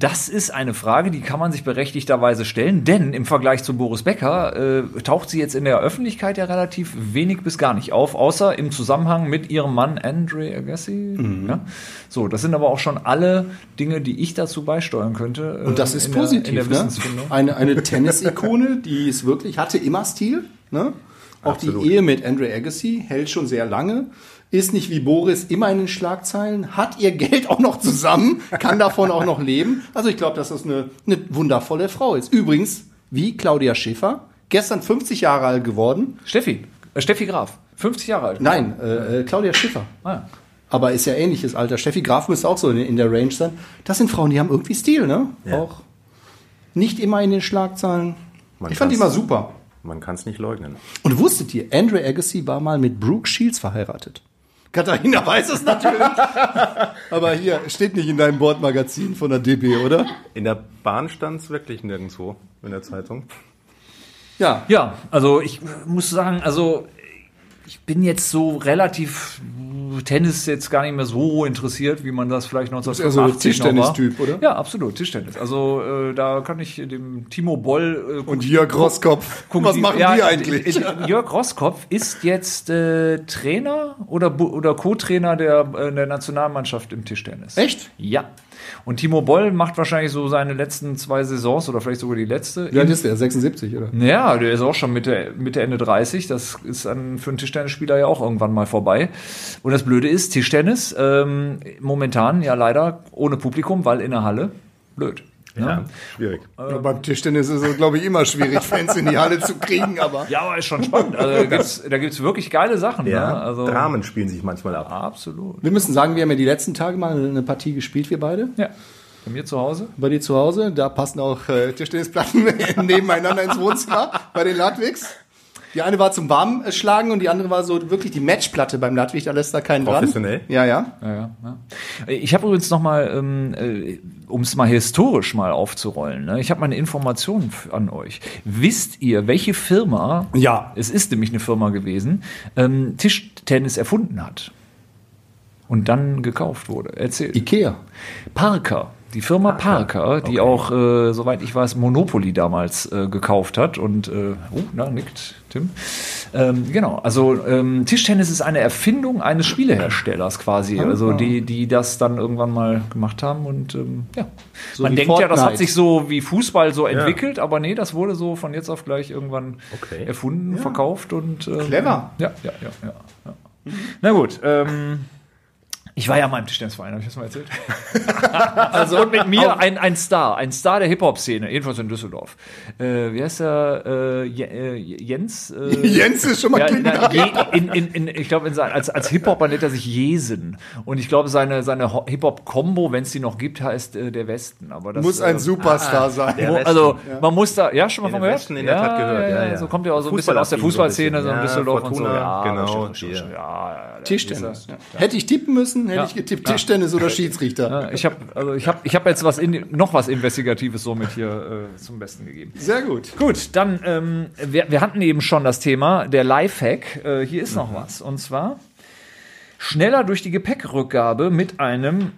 Das ist eine Frage, die kann man sich berechtigterweise stellen, denn im Vergleich zu Boris Becker äh, taucht sie jetzt in der Öffentlichkeit ja relativ wenig bis gar nicht auf, außer im Zusammenhang mit ihrem Mann Andre Agassi. Ja? So, das sind aber auch schon alle Dinge, die ich dazu beisteuern könnte. äh, Und das ist der- positiv. in der ne? Eine, eine Tennis-Ikone, die ist wirklich, hatte immer Stil. Ne? Auch Absolut. die Ehe mit Andre Agassi hält schon sehr lange. Ist nicht wie Boris immer in den Schlagzeilen, hat ihr Geld auch noch zusammen, kann davon auch noch leben. Also ich glaube, dass das eine, eine wundervolle Frau ist. Übrigens, wie Claudia Schiffer, gestern 50 Jahre alt geworden. Steffi, äh, Steffi Graf, 50 Jahre alt. Nein, äh, äh, Claudia Schiffer. Ah, ja. Aber ist ja ähnliches Alter. Steffi Graf müsste auch so in, in der Range sein. Das sind Frauen, die haben irgendwie Stil, ne? Ja. Auch nicht immer in den Schlagzeilen. Man ich fand die immer super. Man kann es nicht leugnen. Und wusstet ihr, Andre Agassi war mal mit Brooke Shields verheiratet? Katharina weiß es natürlich. Aber hier, steht nicht in deinem Bordmagazin von der DB, oder? In der Bahn stand es wirklich nirgendwo in der Zeitung. Ja. Ja, also ich muss sagen, also ich bin jetzt so relativ Tennis jetzt gar nicht mehr so interessiert, wie man das vielleicht eher so 1985 noch war. Tischtennis-Typ, oder? Ja, absolut, Tischtennis. Also äh, da kann ich dem Timo Boll äh, Und Jörg Rosskopf. gucken Was machen ja, die eigentlich? Jörg Roskopf ist jetzt äh, Trainer oder, oder Co-Trainer der, äh, der Nationalmannschaft im Tischtennis. Echt? Ja. Und Timo Boll macht wahrscheinlich so seine letzten zwei Saisons oder vielleicht sogar die letzte. Wie alt ist der? 76, oder? Ja, der ist auch schon Mitte, Mitte Ende 30. Das ist an, für einen Tischtennisspieler ja auch irgendwann mal vorbei. Und das Blöde ist, Tischtennis ähm, momentan ja leider ohne Publikum, weil in der Halle blöd. Ja, schwierig. Ja, beim Tischtennis ist es, glaube ich, immer schwierig, Fans in die Halle zu kriegen, aber. Ja, aber ist schon spannend. Also da gibt's, da gibt's wirklich geile Sachen. Ja, Ne? Also, Dramen spielen sich manchmal ab. Absolut. Wir müssen sagen, wir haben ja die letzten Tage mal eine Partie gespielt, wir beide. Ja. Bei mir zu Hause. Bei dir zu Hause, da passen auch äh, Tischtennisplatten nebeneinander ins Wohnzimmer bei den Ludwigs. Die eine war zum Warmschlagen und die andere war so wirklich die Matchplatte beim Ludwig, da lässt da keinen dran. Professionell? Ja, ja. Ja, ja, ja. Ich habe übrigens noch mal, ähm, äh, um es mal historisch mal aufzurollen, ne? ich habe mal eine Information an euch. Wisst ihr, welche Firma, Ja. es ist nämlich eine Firma gewesen, ähm, Tischtennis erfunden hat und dann gekauft wurde? Erzählt. Ikea. Parker. Die Firma Parker, die auch, äh, soweit ich weiß, Monopoly damals äh, gekauft hat. Und, äh, oh, na, nickt Tim. Ähm, genau, also ähm, Tischtennis ist eine Erfindung eines Spieleherstellers quasi, also die, die das dann irgendwann mal gemacht haben. Und ähm, ja, So man denkt ja, das hat Fortnite. sich so wie Fußball so entwickelt, aber nee, das wurde so von jetzt auf gleich irgendwann Okay. erfunden, verkauft und ähm, Clever. Ja, ja, ja, ja. ja. Na gut, ähm, ich war ja mal im Tischtennisverein, habe ich das mal erzählt? also und mit mir ein, ein Star, ein Star der Hip-Hop-Szene, jedenfalls in Düsseldorf. Äh, wie heißt der? Äh, äh, Jens? Äh, Jens ist schon mal ja, klingt na, in, in, in, ich glaube, sein- als, als Hip-Hopper nennt er sich Jesen. Und ich glaube, seine, seine Ho- Hip-Hop-Kombo, wenn es die noch gibt, heißt äh, der Westen. Aber das, Muss ein äh, Superstar sein. wo- Westen, also man muss da, ja, schon mal von gehört? Westen in der Tat gehört, ja, ja. So kommt ja auch so ein bisschen aus der Fußballszene, so so ein in bisschen. Düsseldorf Ja, und so. Fortuna, Ja, genau. Ja, ja, ja, Tischtennis. Ja. Hätte ich tippen müssen, hätte ich getippt Tischtennis oder Schiedsrichter. Ich habe also ich hab, ich hab jetzt was in, noch was Investigatives somit hier äh, zum Besten gegeben. Sehr gut. Gut, dann, ähm, wir, wir hatten eben schon das Thema, der Lifehack. Äh, hier ist noch was. Und zwar schneller durch die Gepäckrückgabe mit einem.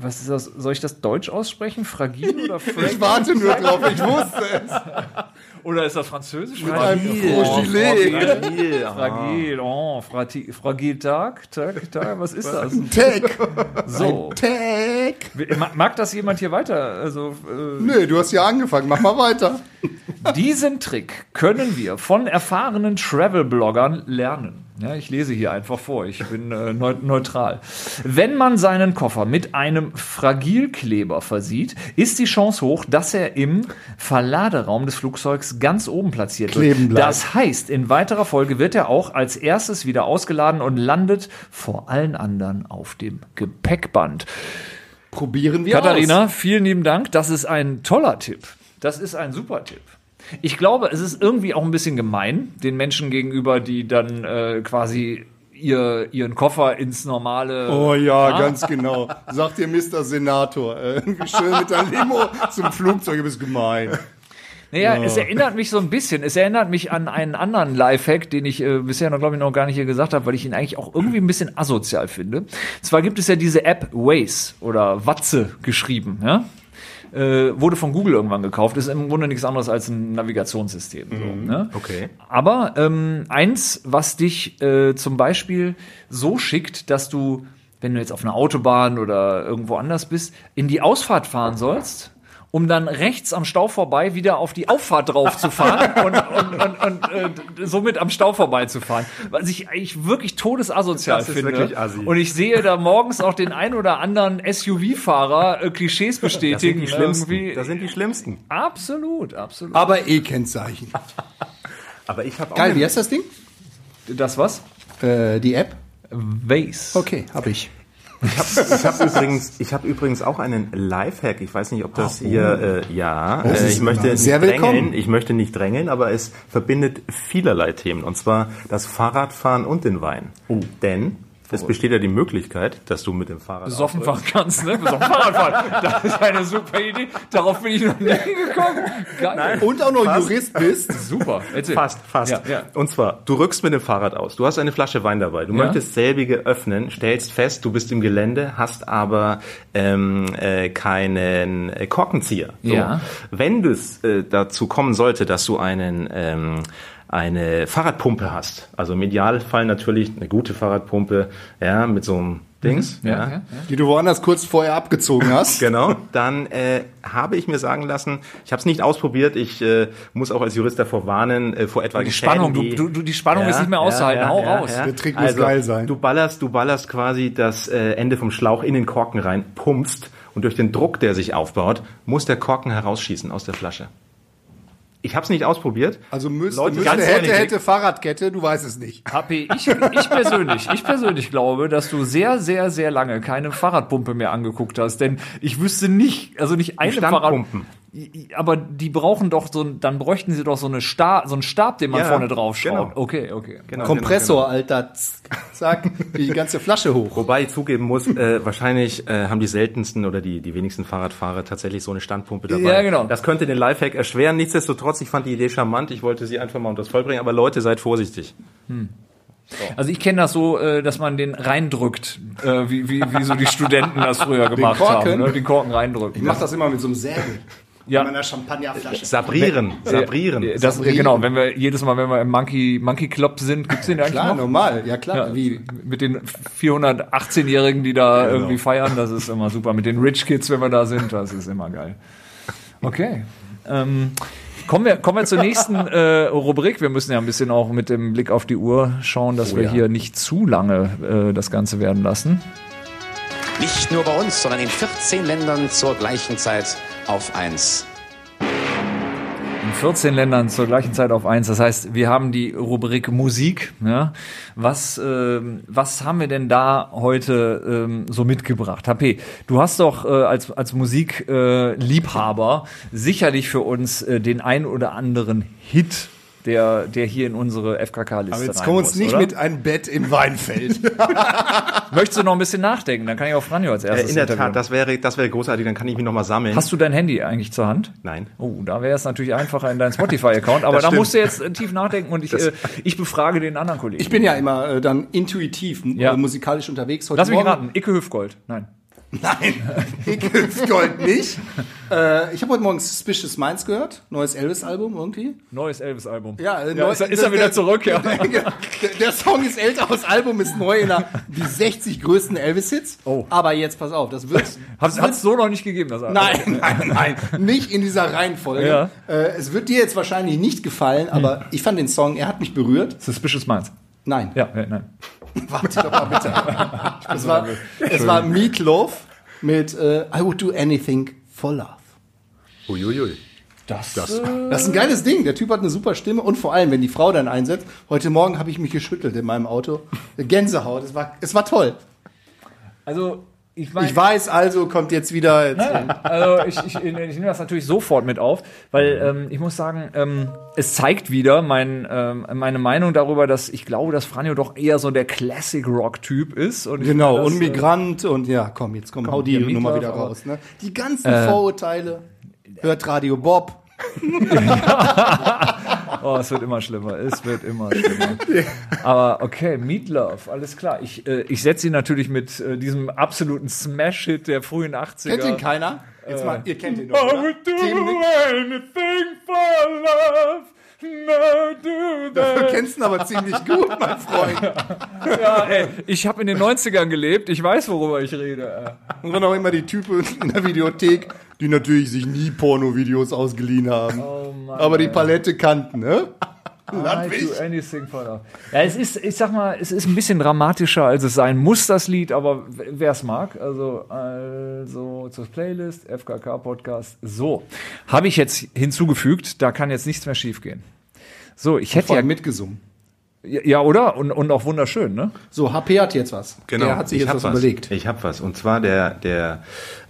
Was ist das? Soll ich das Deutsch aussprechen? Fragil oder Ich Fragil? warte nur drauf, ich wusste es. Oder ist das Französisch? Mit einem Fragile. Fragil. Fragil, oh, frati, fragil Tag, Tag, Tag, was ist das? Tag. So. Tag. Ma- Mag das jemand hier weiter? Also, äh, Nö, du hast ja angefangen, mach mal weiter. Diesen Trick können wir von erfahrenen Travel-Bloggern lernen. Ja, ich lese hier einfach vor, ich bin äh, neu neutral. Wenn man seinen Koffer mit einem Fragilkleber versieht, ist die Chance hoch, dass er im Verladeraum des Flugzeugs ganz oben platziert Kleben wird. bleibt. Das heißt, in weiterer Folge wird er auch als erstes wieder ausgeladen und landet vor allen anderen auf dem Gepäckband. Probieren wir Katharina, vielen lieben Dank. Das ist ein toller Tipp. Das ist ein super Tipp. Ich glaube, es ist irgendwie auch ein bisschen gemein den Menschen gegenüber, die dann äh, quasi ihr, ihren Koffer ins normale. Oh ja, ganz genau. Sagt dir Mr. Senator. Äh, schön mit der Limo zum Flugzeug, du bist gemein. Naja, es erinnert mich so ein bisschen. Es erinnert mich an einen anderen Lifehack, den ich äh, bisher noch, glaube ich, noch gar nicht hier gesagt habe, weil ich ihn eigentlich auch irgendwie ein bisschen asozial finde. Zwar gibt es ja diese App Waze oder Watze geschrieben, ja? Äh, wurde von Google irgendwann gekauft, ist im Grunde nichts anderes als ein Navigationssystem. So, ne? Okay. Aber ähm, eins, was dich äh, zum Beispiel so schickt, dass du, wenn du jetzt auf einer Autobahn oder irgendwo anders bist, in die Ausfahrt fahren sollst, um dann rechts am Stau vorbei wieder auf die Auffahrt drauf zu fahren und, und, und, und äh, somit am Stau vorbeizufahren. Was ich eigentlich wirklich todesasozial Das ist finde. wirklich assi. Und ich sehe da morgens auch den ein oder anderen SUV-Fahrer äh, Klischees Das sind bestätigen. die schlimmsten. irgendwie. Das sind die schlimmsten. absolut, absolut. Aber E-Kennzeichen. Aber ich habe auch Geil, wie heißt das Ding? das was? Äh, die App? Vase. Okay, habe ich. Ich habe übrigens, ich habe übrigens auch einen Lifehack. Ich weiß nicht, ob das hier, äh, ja, das äh, ich möchte nicht sehr willkommen. drängeln. Ich möchte nicht drängeln, aber es verbindet vielerlei Themen. Und zwar das Fahrradfahren und den Wein. Denn es besteht ja die Möglichkeit, dass du mit dem Fahrrad besoffen fahren kannst, ne? Besoffen Fahrrad fahren. Das ist eine super Idee. Darauf bin ich noch nie gekommen. Geil. Und auch noch Jurist bist. Super. Erzähl. Fast, fast. Ja, ja. Und zwar, du rückst mit dem Fahrrad aus. Du hast eine Flasche Wein dabei. Du Ja. möchtest selbige öffnen, stellst fest, du bist im Gelände, hast aber ähm, äh, keinen äh, Korkenzieher. So. Ja. Wenn es äh, dazu kommen sollte, dass du einen ähm, eine Fahrradpumpe hast, also im Idealfall natürlich eine gute Fahrradpumpe, ja, mit so einem Dings, Ja, ja, ja. Die du woanders kurz vorher abgezogen hast. Genau, dann äh, habe ich mir sagen lassen, ich habe es nicht ausprobiert, ich äh, muss auch als Jurist davor warnen, äh, vor etwa Die Spannung, du, du, du, die Spannung ist nicht mehr auszuhalten. Hau raus. Der Trick muss geil sein. Du ballerst, du ballerst quasi das äh, Ende vom Schlauch in den Korken rein, pumpst und durch den Druck, der sich aufbaut, muss der Korken herausschießen aus der Flasche. Ich habe es nicht ausprobiert. Also müsste, Leute, müsste ganz hätte, ehrlich, hätte Fahrradkette, du weißt es nicht. HP, ich, ich persönlich, ich persönlich glaube, dass du sehr, sehr, sehr lange keine Fahrradpumpe mehr angeguckt hast, denn ich wüsste nicht, also nicht eine Standpumpen. Aber die brauchen doch so, ein- dann bräuchten sie doch so eine Stab, so einen Stab, den man Ja, vorne drauf schraubt. genau. Okay, okay. Genau, Kompressor, Alter. Zack, die ganze Flasche hoch. Wobei ich zugeben muss, äh, wahrscheinlich äh, haben die seltensten oder die, die wenigsten Fahrradfahrer tatsächlich so eine Standpumpe dabei. Ja, genau. Das könnte den Lifehack erschweren. Nichtsdestotrotz, ich fand die Idee charmant. Ich wollte sie einfach mal unter das Voll bringen. Aber Leute, seid vorsichtig. Also ich kenne das so, äh, dass man den reindrückt, äh, wie, wie, wie so die Studenten das früher gemacht haben. Ne? Den Korken reindrücken. Ich mach das immer mit so einem Säbel. Ja. In meiner Champagnerflasche. Sabrieren, sabrieren. Äh, Das, Sabrieren. genau, wenn wir jedes Mal, wenn wir im Monkey, Monkey Club sind, gibt's den eigentlich Klar, noch? normal. Ja, klar. Ja, Wie? mit den 418-Jährigen, die da irgendwie feiern, das ist immer super. Mit den Rich Kids, wenn wir da sind, das ist immer geil. Okay. Ähm, kommen, wir, kommen wir zur nächsten äh, Rubrik. Wir müssen ja ein bisschen auch mit dem Blick auf die Uhr schauen, dass wir ja. hier nicht zu lange äh, das Ganze werden lassen. Nicht nur bei uns, sondern in 14 Ländern zur gleichen Zeit auf 1. In 14 Ländern zur gleichen Zeit auf eins. Das heißt, wir haben die Rubrik Musik. Ja? Was, ähm, was haben wir denn da heute ähm, so mitgebracht? HP, du hast doch äh, als, als Musikliebhaber äh, sicherlich für uns äh, den ein oder anderen Hit, der, der hier in unsere FKK-Liste Aber jetzt rein komm uns nicht oder? mit einem Bett im Weinfeld. Möchtest du noch ein bisschen nachdenken? Dann kann ich auch Franjo als Äh, erstes in der. Tat, das wäre, das wäre großartig. Dann kann ich mich nochmal sammeln. Hast du dein Handy eigentlich zur Hand? Nein. Oh, da wäre es natürlich einfacher in deinen Spotify-Account, aber da musst du jetzt äh, tief nachdenken und ich, äh, ich befrage den anderen Kollegen. Ich bin ja immer äh, dann intuitiv Ja. äh, musikalisch unterwegs. Heute Lass mich Morgen, raten, Icke Hüfgold. Nein. Nein, ich Gold nicht. Äh, ich habe heute Morgen Suspicious Minds gehört. Neues Elvis-Album irgendwie. Neues Elvis-Album. Ja, äh, ja neu- ist, er- ist er wieder der- zurück, ja. Der, der Song ist älter, das Album ist neu in der, die 60 größten Elvis-Hits. Oh. Aber jetzt pass auf, das wird. Hat es so noch nicht gegeben, das Album. Nein, nein, nein, nicht in dieser Reihenfolge. Ja. Äh, es wird dir jetzt wahrscheinlich nicht gefallen, aber ich fand den Song, er hat mich berührt. Suspicious Minds. Nein, Ja, ja, nein. warte doch mal bitte. es war, es war Meatloaf mit äh, I would do anything for love. Uiuiui. Das, Das ist ein geiles Ding. Der Typ hat eine super Stimme und vor allem, wenn die Frau dann einsetzt. Heute Morgen habe ich mich geschüttelt in meinem Auto. Gänsehaut. Es war, es war toll. also, ich meine, Ich weiß also, kommt jetzt wieder. Jetzt, also ich, ich, ich nehme das natürlich sofort mit auf, weil ähm, ich muss sagen, ähm, es zeigt wieder mein, ähm, meine Meinung darüber, dass ich glaube, dass Franjo doch eher so der Classic Rock Typ ist. Und Genau, das, und Migrant und ja, komm, jetzt komm, hau die Nummer wieder raus. Ne? Die ganzen Vorurteile. Hört Radio Bob. Oh, es wird immer schlimmer. Es wird immer schlimmer. Aber okay, Meatloaf, alles klar. Ich, äh, ich setze ihn natürlich mit äh, diesem absoluten Smash-Hit der frühen 80er. Kennt ihn keiner? Jetzt mal, ihr kennt ihn doch. I would do anything for love. No, Du kennst ihn aber ziemlich gut, mein Freund. Ja, ey, ich habe in den 90ern gelebt. Ich weiß, worüber ich rede. Und dann auch immer die Typen in der Videothek, die natürlich sich nie Porno-Videos ausgeliehen haben. Oh Mann, aber die Palette kannten, ne? I do anything for love. Ja, es ist, ich sag mal, es ist ein bisschen dramatischer, als es sein muss, das Lied, aber wer es mag, also, also zur Playlist, FKK Podcast. So, habe ich jetzt hinzugefügt, da kann jetzt nichts mehr schiefgehen. So, ich hätte ja, mitgesungen. ja, oder? Und, und auch wunderschön, ne? So, HP hat jetzt was. Genau. Der hat sich ich jetzt was, was überlegt. Ich habe was. Und zwar der, der,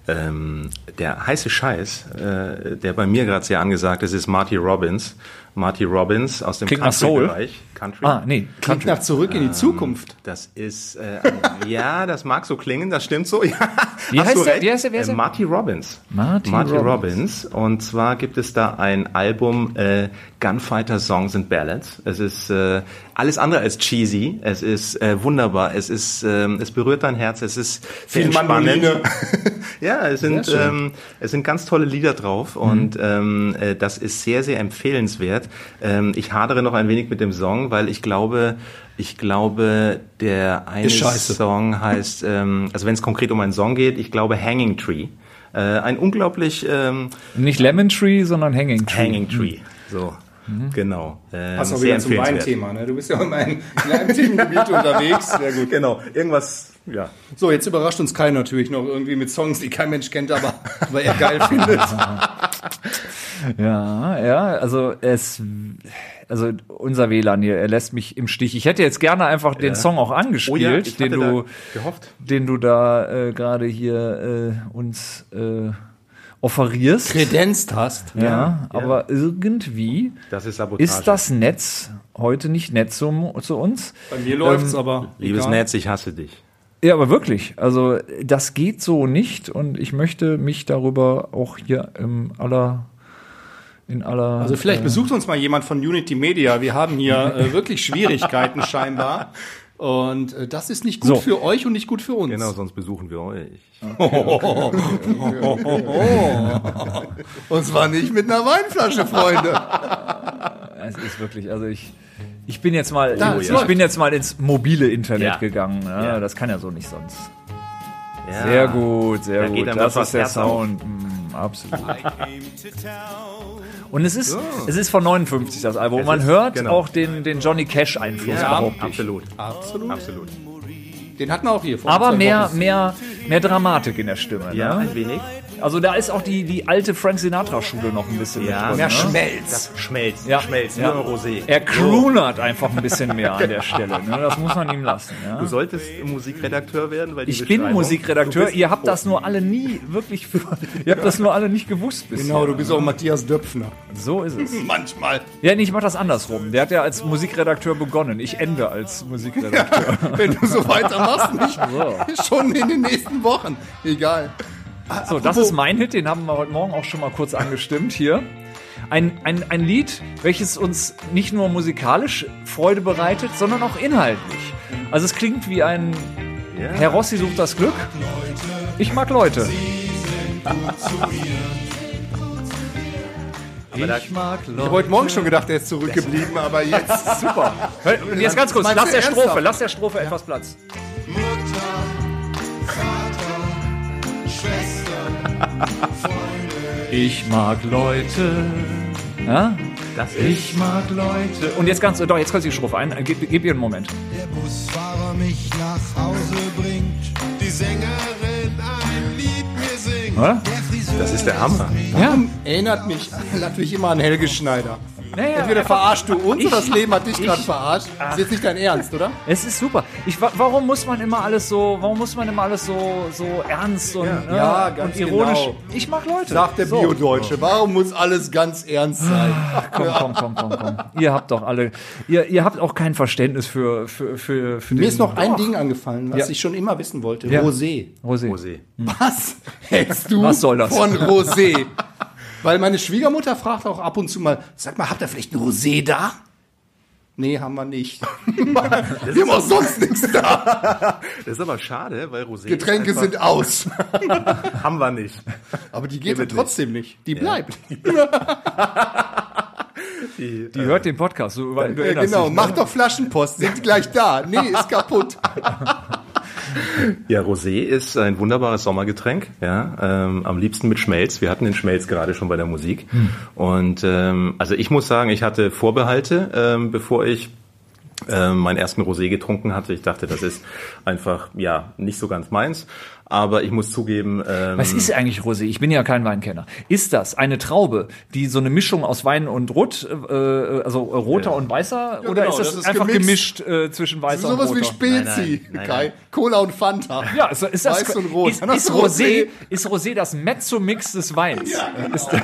ähm, der heiße Scheiß, äh, der bei mir gerade sehr angesagt ist, ist Marty Robbins. Marty Robbins aus dem Klingt nach Soul. Country-Bereich. Country. Ah, nee, Klingt Country. nach zurück in die Zukunft. Das ist, äh, ja, das mag so klingen, das stimmt so. Ja, Wie heißt der? Wie heißt der? Ist Äh, der? Marty Robbins. Marty Robbins. Robbins. Und zwar gibt es da ein Album äh, Gunfighter Songs and Ballads. Es ist äh, alles andere als cheesy. Es ist äh, wunderbar. Es ist, ähm, es berührt dein Herz. Es ist Viel entspannend. Mandoline. ja, es sind, ähm, es sind ganz tolle Lieder drauf und ähm, äh, das ist sehr, sehr empfehlenswert. Ähm, ich hadere noch ein wenig mit dem Song, weil ich glaube, ich glaube, der eine. Song heißt, ähm, also wenn es konkret um einen Song geht, ich glaube Hanging Tree. Äh, ein unglaublich ähm, Nicht Lemon Tree, sondern Hanging Tree. Hanging Tree. So, genau. Ähm, Passt auch wieder zum. Weinthema, ne? Du bist ja in einem Themengebiet unterwegs. Sehr gut. Genau, irgendwas, ja. So, jetzt überrascht uns Kai natürlich noch irgendwie mit Songs, die kein Mensch kennt, aber, aber er geil findet. Ja, ja, also es, also unser WLAN hier, er lässt mich im Stich. Ich hätte jetzt gerne einfach den Song auch angespielt, Oh ja, den du, da gehofft. den du da äh, gerade hier äh, uns äh, offerierst. Kredenzt hast. ja, aber irgendwie Das ist Sabotage. ist das Netz heute nicht nett zu, zu uns. Bei mir läuft's Ähm, aber. Liebes egal. Netz, ich hasse dich. Ja, aber wirklich. Also das geht so nicht und ich möchte mich darüber auch hier im aller in aller Also vielleicht besucht uns mal jemand von Unity Media. Wir haben hier äh, wirklich Schwierigkeiten scheinbar. Und äh, das ist nicht gut So. für euch und nicht gut für uns. Genau, sonst besuchen wir euch. Und zwar nicht mit einer Weinflasche, Freunde. Es ist wirklich, also ich, ich bin jetzt mal, Da, ich läuft. bin jetzt mal ins mobile Internet Ja. gegangen. Ja, Ja. Das kann ja so nicht sonst. Ja. Sehr gut, sehr Da gut. Das ist der Herz auf. Absolut. Und es ist, es ist von 59 das Album. Es Man ist- hört genau. auch den, den Johnny Cash Einfluss Ja, behaupte ich. Absolut. Absolut. Absolut. Den hatten wir auch hier vor Aber mehr, Wochen. mehr, mehr Dramatik in der Stimme. Ja, Ne? ein wenig. Also da ist auch die, die alte Frank Sinatra-Schule noch ein bisschen Ja, mit drin. Mehr ne? Schmelz. Das schmelzt, Ja. schmelzt, Ja. ein Rosé. Er croonert einfach ein bisschen mehr an der Stelle. Ne? Das muss man ihm lassen. Ja? Du solltest Musikredakteur werden, weil die Ich bin Musikredakteur. Ihr habt das nur alle nie wirklich für, ihr habt das nur alle nicht gewusst bisher. Genau, du bist auch Matthias Döpfner. So ist es. Manchmal. Ja, nee, ich mach das andersrum. Der hat ja als Musikredakteur begonnen. Ich ende als Musikredakteur. Wenn du so weitermachst, nicht So. schon in den nächsten Wochen. Egal. So, das ist mein Hit, den haben wir heute Morgen auch schon mal kurz angestimmt hier. Ein, ein, ein Lied, welches uns nicht nur musikalisch Freude bereitet, sondern auch inhaltlich. Also es klingt wie ein Herr Rossi sucht das Glück. Ich mag Leute. Ich mag Ich habe Leute. heute Morgen schon gedacht, er ist zurückgeblieben, aber jetzt. Super. Und jetzt ganz kurz, lass der? Strophe, lass der Strophe etwas Platz. Ich mag Leute. Ja? Das Ich mag Leute. Und jetzt ganz, doch, jetzt kannst du die Strophe ein. Gib, gib ihr einen Moment. Der Busfahrer mich nach Hause bringt, die Sängerin ein Lied mir singt. Oder? Der Friseur das ist der Hammer. Ja. Erinnert mich natürlich immer an Helge Schneider. Naja, Entweder verarschst du uns oder das Leben hat dich ich- gerade verarscht. Das ist jetzt nicht dein Ernst, oder? Es ist super. Ich, wa- warum muss man immer alles so, warum muss man immer alles so, so ernst und, ne, Ja, ganz und ironisch? genau. Ich mag Leute. Sagt der So. Biodeutsche. Warum muss alles ganz ernst sein? Komm, komm, komm, komm, komm. Ihr habt doch alle, ihr, ihr habt auch kein Verständnis für, für, für, für Mir den- ist noch ein Doch. Ding angefallen, was Ja. ich schon immer wissen wollte. Ja. Rosé. Rosé. Rosé. Was hältst du Was soll das? von Rosé? Weil meine Schwiegermutter fragt auch ab und zu mal, sag mal, habt ihr vielleicht ein Rosé da? Nee, haben wir nicht. wir haben auch sonst nichts da. Das ist aber schade, weil Rosé. Getränke sind aus. Haben wir nicht. Aber die geht ja trotzdem nicht. Die bleibt. Die, Die hört den Podcast, so, du Ja, erinnerst genau, dich, ne? mach doch Flaschenpost, sind gleich da. Nee, ist kaputt. Ja, Rosé ist ein wunderbares Sommergetränk, ja, ähm, am liebsten mit Schmelz. Wir hatten den Schmelz gerade schon bei der Musik. Und ähm, also ich muss sagen, ich hatte Vorbehalte, ähm, bevor ich ähm, meinen ersten Rosé getrunken hatte. Ich dachte, das ist einfach ja nicht so ganz meins. Aber ich muss zugeben, ähm, Was ist eigentlich Rosé? Ich bin ja kein Weinkenner. Ist das eine Traube, die so eine Mischung aus Wein und Rot, äh, also roter und weißer, oder genau, ist das, das ist einfach gemixt. gemischt äh, zwischen weißer Sowas und wie roter? Spezi, Nein, nein, nein, Kai. nein. Cola und Fanta. Ja, ist, ist das Weiß und rot. Ist, ist, Rosé, ist Rosé das Mezzo-Mix des Weins? Ist,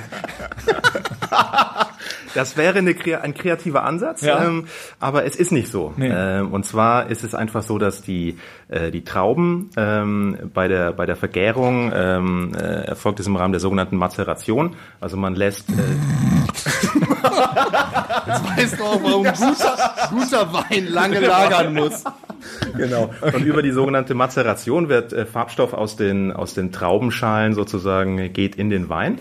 Das wäre eine, ein kreativer Ansatz, Ja. ähm, aber es ist nicht so. Nee. Ähm, und zwar ist es einfach so, dass die, äh, die Trauben ähm, bei, der, bei der Vergärung ähm, äh, erfolgt es im Rahmen der sogenannten Mazeration. Also man lässt äh, Weißt du auch, warum guter, guter Wein lange lagern muss. Genau. Und über die sogenannte Mazeration wird äh, Farbstoff aus den, aus den Traubenschalen sozusagen äh, geht in den Wein.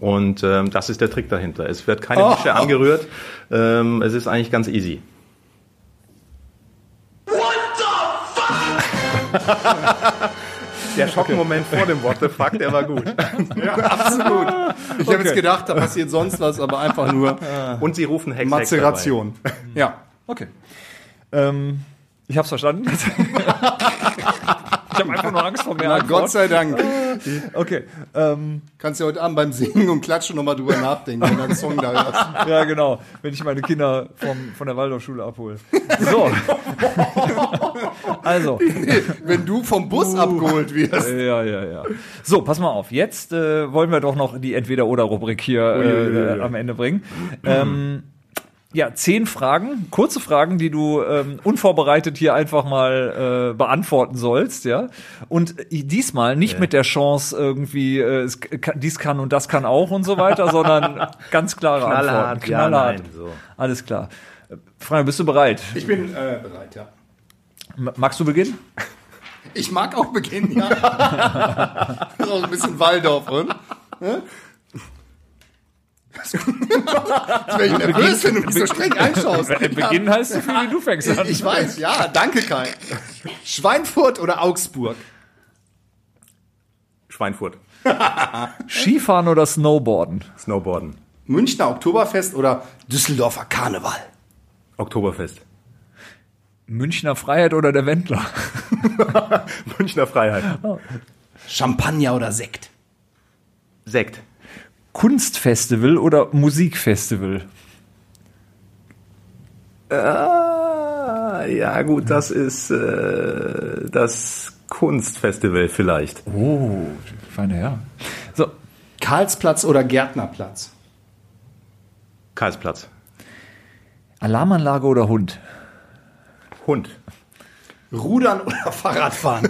Und ähm, das ist der Trick dahinter. Es wird keine Mische angerührt. Ähm, es ist eigentlich ganz easy. Der Schockmoment vor dem What the fuck, der war gut. Absolut. Ich habe jetzt gedacht, da passiert sonst was, aber einfach nur Und sie rufen Hex, Mazeration. Ja. okay. Ähm, ich hab's verstanden. ich habe einfach nur Angst vor mehr Na, Antwort. Gott sei Dank. Okay. Ähm, Kannst du heute Abend beim Singen und Klatschen nochmal drüber nachdenken, wenn du einen Song da hörst. ja, genau. Wenn ich meine Kinder vom, von der Waldorfschule abhole. So. also. Wenn du vom Bus abgeholt wirst. Ja, ja, ja. So, pass mal auf. Jetzt äh, wollen wir doch noch die Entweder-Oder-Rubrik hier äh, am Ende bringen. Ähm, ja, zehn Fragen, kurze Fragen, die du ähm, unvorbereitet hier einfach mal äh, beantworten sollst, ja. Und äh, diesmal nicht mit der Chance irgendwie, äh, es kann, dies kann und das kann auch und so weiter, sondern ganz klare Knallhart, Antworten. ja, Knallhart. nein, so. Alles klar. Frank, bist du bereit? Ich bin äh, bereit, ja. M magst du beginnen? Ich mag auch beginnen, ja. Das ist auch ein bisschen Waldorf, und? Jetzt wäre ich nervös, wenn du mich so streng anschaust. Äh, Beginnen heißt so viel, wie du fängst an. Ich, ich weiß, ja, danke Kai. Schweinfurt oder Augsburg? Schweinfurt. Skifahren oder Snowboarden? Snowboarden. Münchner Oktoberfest oder Düsseldorfer Karneval? Oktoberfest. Münchner Freiheit oder der Wendler? Münchner Freiheit. Champagner oder Sekt? Sekt. Kunstfestival oder Musikfestival? Ah, ja gut, das ist äh, das Kunstfestival vielleicht. Oh, feine Herr. So, Karlsplatz oder Gärtnerplatz? Karlsplatz. Alarmanlage oder Hund? Hund. Rudern oder Fahrradfahren?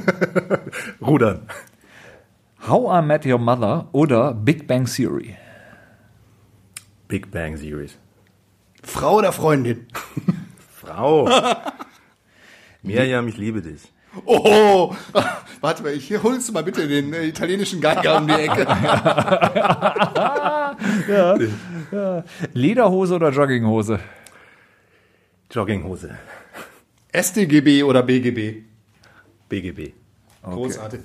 Rudern. How I Met Your Mother oder Big Bang Theory? Big Bang Series. Frau oder Freundin? Frau. Miriam, ich liebe dich. Oh, warte mal, ich holst du mal bitte den äh, italienischen Geiger um die Ecke. Lederhose oder Jogginghose? Jogginghose. StGB oder BGB? BGB. Großartig.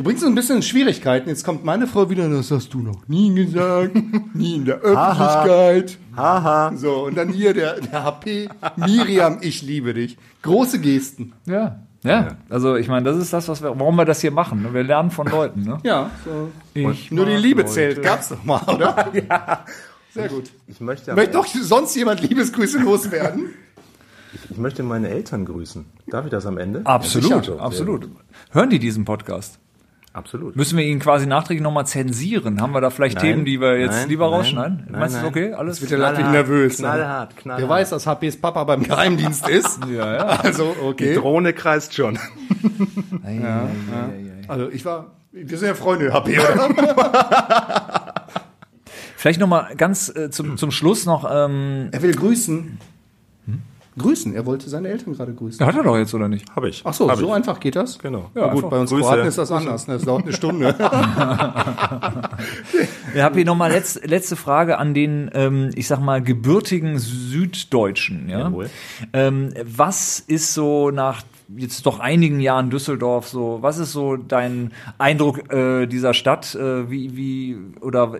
Du bringst uns ein bisschen in Schwierigkeiten. Jetzt kommt meine Frau wieder, das hast du noch nie gesagt, nie in der Öffentlichkeit. Haha. So, und dann hier der, der HP, Miriam, ich liebe dich. Große Gesten. Ja. Ja, also ich meine, das ist das, was wir, warum wir das hier machen. ne? Wir lernen von Leuten. Ne? Ja, so. Ich Nur die Liebe Leute. zählt. Gab's doch mal, oder? ja. Sehr gut. Ich möchte, Möchte doch sonst jemand Liebesgrüße loswerden? ich möchte meine Eltern grüßen. Darf ich das am Ende? Absolut, sicher. absolut. Hören die diesen Podcast? Absolut. Müssen wir ihn quasi nachträglich nochmal zensieren? Haben wir da vielleicht Nein, Themen, die wir jetzt nein, lieber nein, rausschneiden? nein, Meinst du, okay? Alles? Wird der Lappich nervös. ne? Knallhart, knallhart. Wer weiß, dass HPs Papa beim Geheimdienst ist. ja, ja. Also, Die okay. Drohne kreist schon. Also, ich war, wir sind ja Freunde, HP, oder? Vielleicht noch mal ganz äh, zum, zum Schluss noch. Ähm, Er will grüßen. Grüßen. Er wollte seine Eltern gerade grüßen. hat er doch jetzt oder nicht? Habe ich. Ach so, Hab so ich. einfach geht das? Genau. Ja, gut, einfach bei uns Grüße. Kroaten ist das anders. ne? Das dauert eine Stunde. Ich habe hier noch mal letz, letzte Frage an den, ähm, ich sag mal, gebürtigen Süddeutschen. Ja? Jawohl. Ähm, was ist so nach jetzt doch einigen Jahren Düsseldorf so, was ist so dein Eindruck äh, dieser Stadt? Äh, wie, wie, oder w-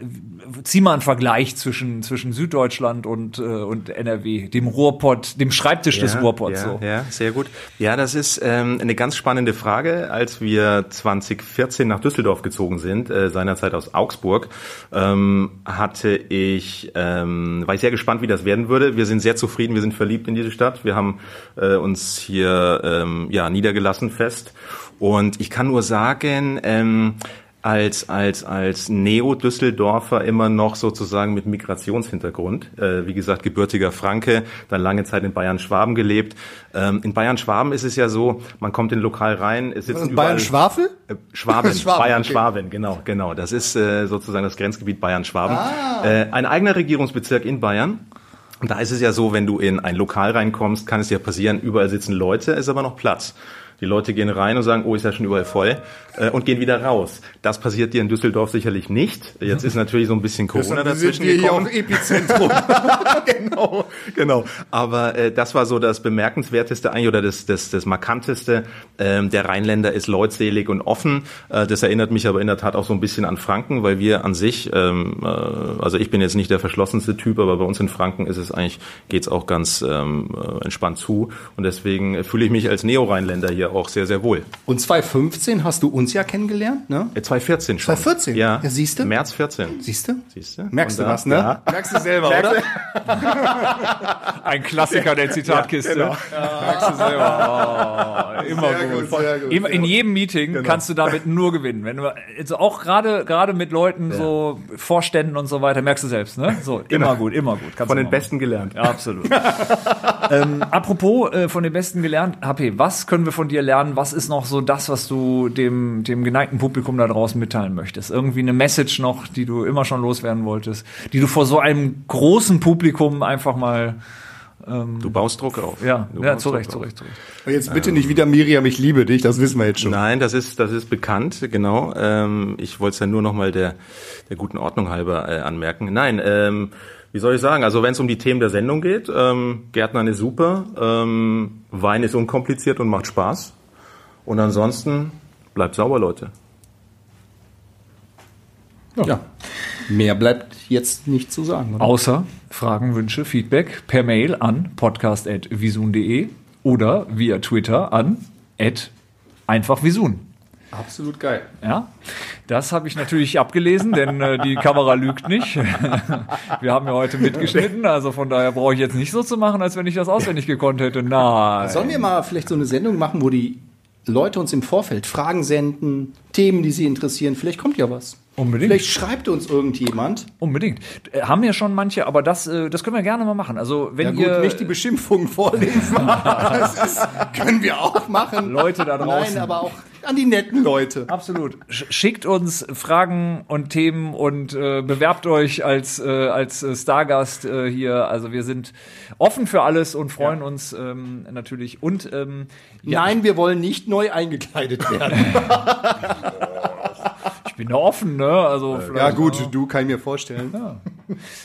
zieh mal einen Vergleich zwischen, zwischen Süddeutschland und, äh, und NRW, dem Ruhrpott, dem Schreibtisch des Ruhrpotts. ja, so. ja, sehr gut. Ja, das ist ähm, eine ganz spannende Frage. Als wir 2014 nach Düsseldorf gezogen sind, äh, seinerzeit aus Augsburg, ähm, hatte ich, ähm, war ich sehr gespannt, wie das werden würde. Wir sind sehr zufrieden, wir sind verliebt in diese Stadt. Wir haben äh, uns hier ähm, ja niedergelassen fest. Und ich kann nur sagen, ähm, als, als, als Neo-Düsseldorfer immer noch sozusagen mit Migrationshintergrund. Äh, wie gesagt, gebürtiger Franke, dann lange Zeit in Bayern-Schwaben gelebt. Ähm, in Bayern-Schwaben ist es ja so, man kommt in ein Lokal rein, es sitzen Bayern-Schwafel? äh, Schwaben, Schwaben, Bayern-Schwaben, genau, genau. Das ist äh, sozusagen das Grenzgebiet Bayern-Schwaben. Äh, ein eigener Regierungsbezirk in Bayern. Und da ist es ja so, wenn du in ein Lokal reinkommst, kann es ja passieren, überall sitzen Leute, ist aber noch Platz. Die Leute gehen rein und sagen, oh, ist ja schon überall voll äh, und gehen wieder raus. Das passiert dir in Düsseldorf sicherlich nicht. Jetzt ist natürlich so ein bisschen Corona dazwischen gekommen. Epizentrum. genau, genau. Aber äh, das war so das Bemerkenswerteste eigentlich oder das, das, das Markanteste. Ähm, der Rheinländer ist leutselig und offen. Äh, das erinnert mich aber in der Tat auch so ein bisschen an Franken, weil wir an sich, ähm, äh, also ich bin jetzt nicht der verschlossenste Typ, aber bei uns in Franken ist es eigentlich, geht's auch ganz ähm, äh, entspannt zu. Und deswegen fühle ich mich als Neo-Rheinländer hier auch sehr, sehr wohl. Und 2015 hast du uns ja kennengelernt, ne? Äh, 2014 schon. 2014? Ja. Ja, siehste? März 14. Siehst du? Siehst du? Merkst Und du da- was, ne? Ja. Merkst du selber, oder? Ein Klassiker der Zitatkiste. genau. Merkst du selber. Oh, immer Sehr gut. gut, sehr gut. Immer, in jedem Meeting kannst du damit nur gewinnen. Wenn du also auch gerade gerade mit Leuten so Vorständen und so weiter merkst du selbst, ne? So immer gut, immer gut. Kannst Von du den machen. Besten gelernt. Ja, absolut. ähm, apropos äh, von den Besten gelernt, HP, was können wir von dir lernen? Was ist noch so das, was du dem, dem geneigten Publikum da draußen mitteilen möchtest? Irgendwie eine Message noch, die du immer schon loswerden wolltest, die du vor so einem großen Publikum einfach mal, Du baust Druck auf. ja, du ja zu Recht, zu. Recht, zu Recht. Und jetzt bitte nicht wieder Miriam, ich liebe dich, das wissen wir jetzt schon. Nein, das ist, das ist bekannt, genau. Ähm, ich wollte es ja nur noch mal der, der guten Ordnung halber äh, anmerken. Nein, ähm, wie soll ich sagen? Also wenn es um die Themen der Sendung geht, ähm, Gärtnern ist super, ähm, Wein ist unkompliziert und macht Spaß. Und ansonsten bleibt sauber, Leute. Ja. Mehr bleibt jetzt nicht zu sagen. Oder? Außer Fragen, Wünsche, Feedback per Mail an podcast.visun.de oder via Twitter an einfachvisun. Absolut geil. Ja, das habe ich natürlich abgelesen, denn äh, die Kamera lügt nicht. Wir haben ja heute mitgeschnitten, also von daher brauche ich jetzt nicht so zu machen, als wenn ich das auswendig gekonnt hätte. Nein. Sollen wir mal vielleicht so eine Sendung machen, wo die Leute uns im Vorfeld Fragen senden, Themen, die sie interessieren? Vielleicht kommt ja was. Unbedingt. Vielleicht schreibt uns irgendjemand. Unbedingt. Äh, Haben ja schon manche, aber das, äh, das können wir gerne mal machen. Also wenn Ja gut, ihr nicht die Beschimpfungen vorlesen. das ist, können wir auch machen. Leute da draußen. Nein, aber auch an die netten Leute. Absolut. Sch- Schickt uns Fragen und Themen und äh, bewerbt euch als, äh, als äh, Stargast äh, hier. Also wir sind offen für alles und freuen uns ähm, natürlich. Und ähm, ja, Nein, wir wollen nicht neu eingekleidet werden. ich bin da offen, ne? Also ja vielleicht- gut, du kann ich mir vorstellen.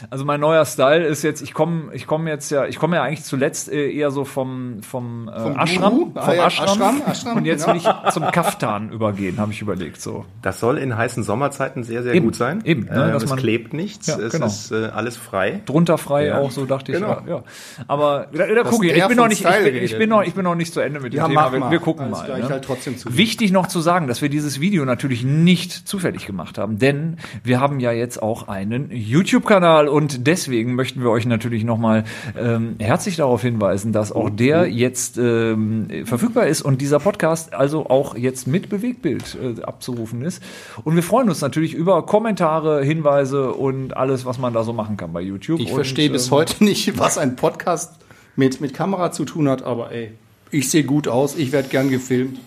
Also mein neuer Style ist jetzt, ich komme ich komm jetzt ja, ich komme ja eigentlich zuletzt äh, eher so vom, vom, äh, Vom Ashram, Guru? vom Ah ja, Ashram, Ashram, Ashram, und jetzt genau. will ich zum Kaftan übergehen, habe ich überlegt, so. Das soll in heißen Sommerzeiten sehr, sehr Eben, gut sein. eben, ne, ähm, dass es man- klebt nichts, Ja, es genau. ist äh, alles frei. Drunter frei Ja. auch, so dachte ich. Genau. Ja, ja. Aber da, da guck ich, ich bin noch nicht, ich bin, ich bin noch, ich bin noch nicht zu Ende mit dem Ja, Thema. mach Wir, wir gucken Alles mal. ne? halt trotzdem zu. Wichtig noch zu sagen, dass wir dieses Video natürlich nicht zufällig gemacht haben, denn wir haben ja jetzt auch einen YouTube-Kanal und deswegen möchten wir euch natürlich nochmal ähm, herzlich darauf hinweisen, dass auch der jetzt ähm, verfügbar ist und dieser Podcast also auch jetzt mit Bewegtbild äh, abzurufen ist. Und wir freuen uns natürlich über Kommentare, Hinweise und alles, was man da so machen kann bei YouTube. Ich und, verstehe bis ähm, heute nicht, was ein Podcast mit, mit Kamera zu tun hat, aber ey, ich sehe gut aus, ich werde gern gefilmt.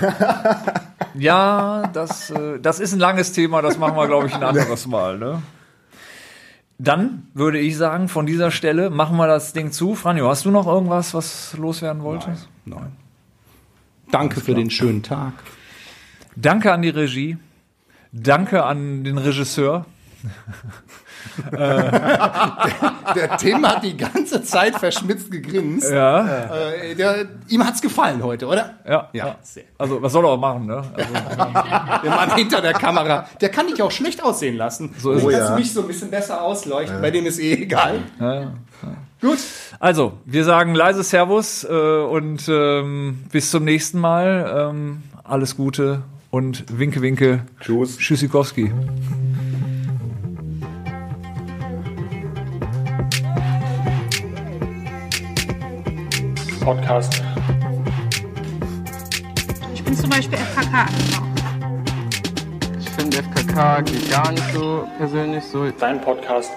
Ja, das, äh, das ist ein langes Thema, das machen wir, glaube ich, ein anderes Mal. Ne? Dann würde ich sagen, von dieser Stelle machen wir das Ding zu. Franjo, hast du noch irgendwas, was loswerden wolltest? Nein. Danke für den schönen Tag. Danke an die Regie. Danke an den Regisseur. Der Tim hat die ganze Zeit verschmitzt gegrinst. Ja, Äh, der, ihm hat's gefallen heute, oder? ja, Ja, ja. sehr. Also, was soll er auch machen, ne? Also, Der Mann hinter der Kamera, der kann dich auch schlecht aussehen lassen. So ist es. Kannst du mich so ein bisschen besser ausleuchten, bei dem ist eh egal. Gut. also, wir sagen leise Servus äh, und ähm, bis zum nächsten Mal. Ähm, alles Gute und Winke, Winke. Tschüss. Tschüssikowski. Podcast. Ich bin zum Beispiel FKK-Anhänger. Ich finde FKK geht gar nicht so persönlich so. Dein Podcast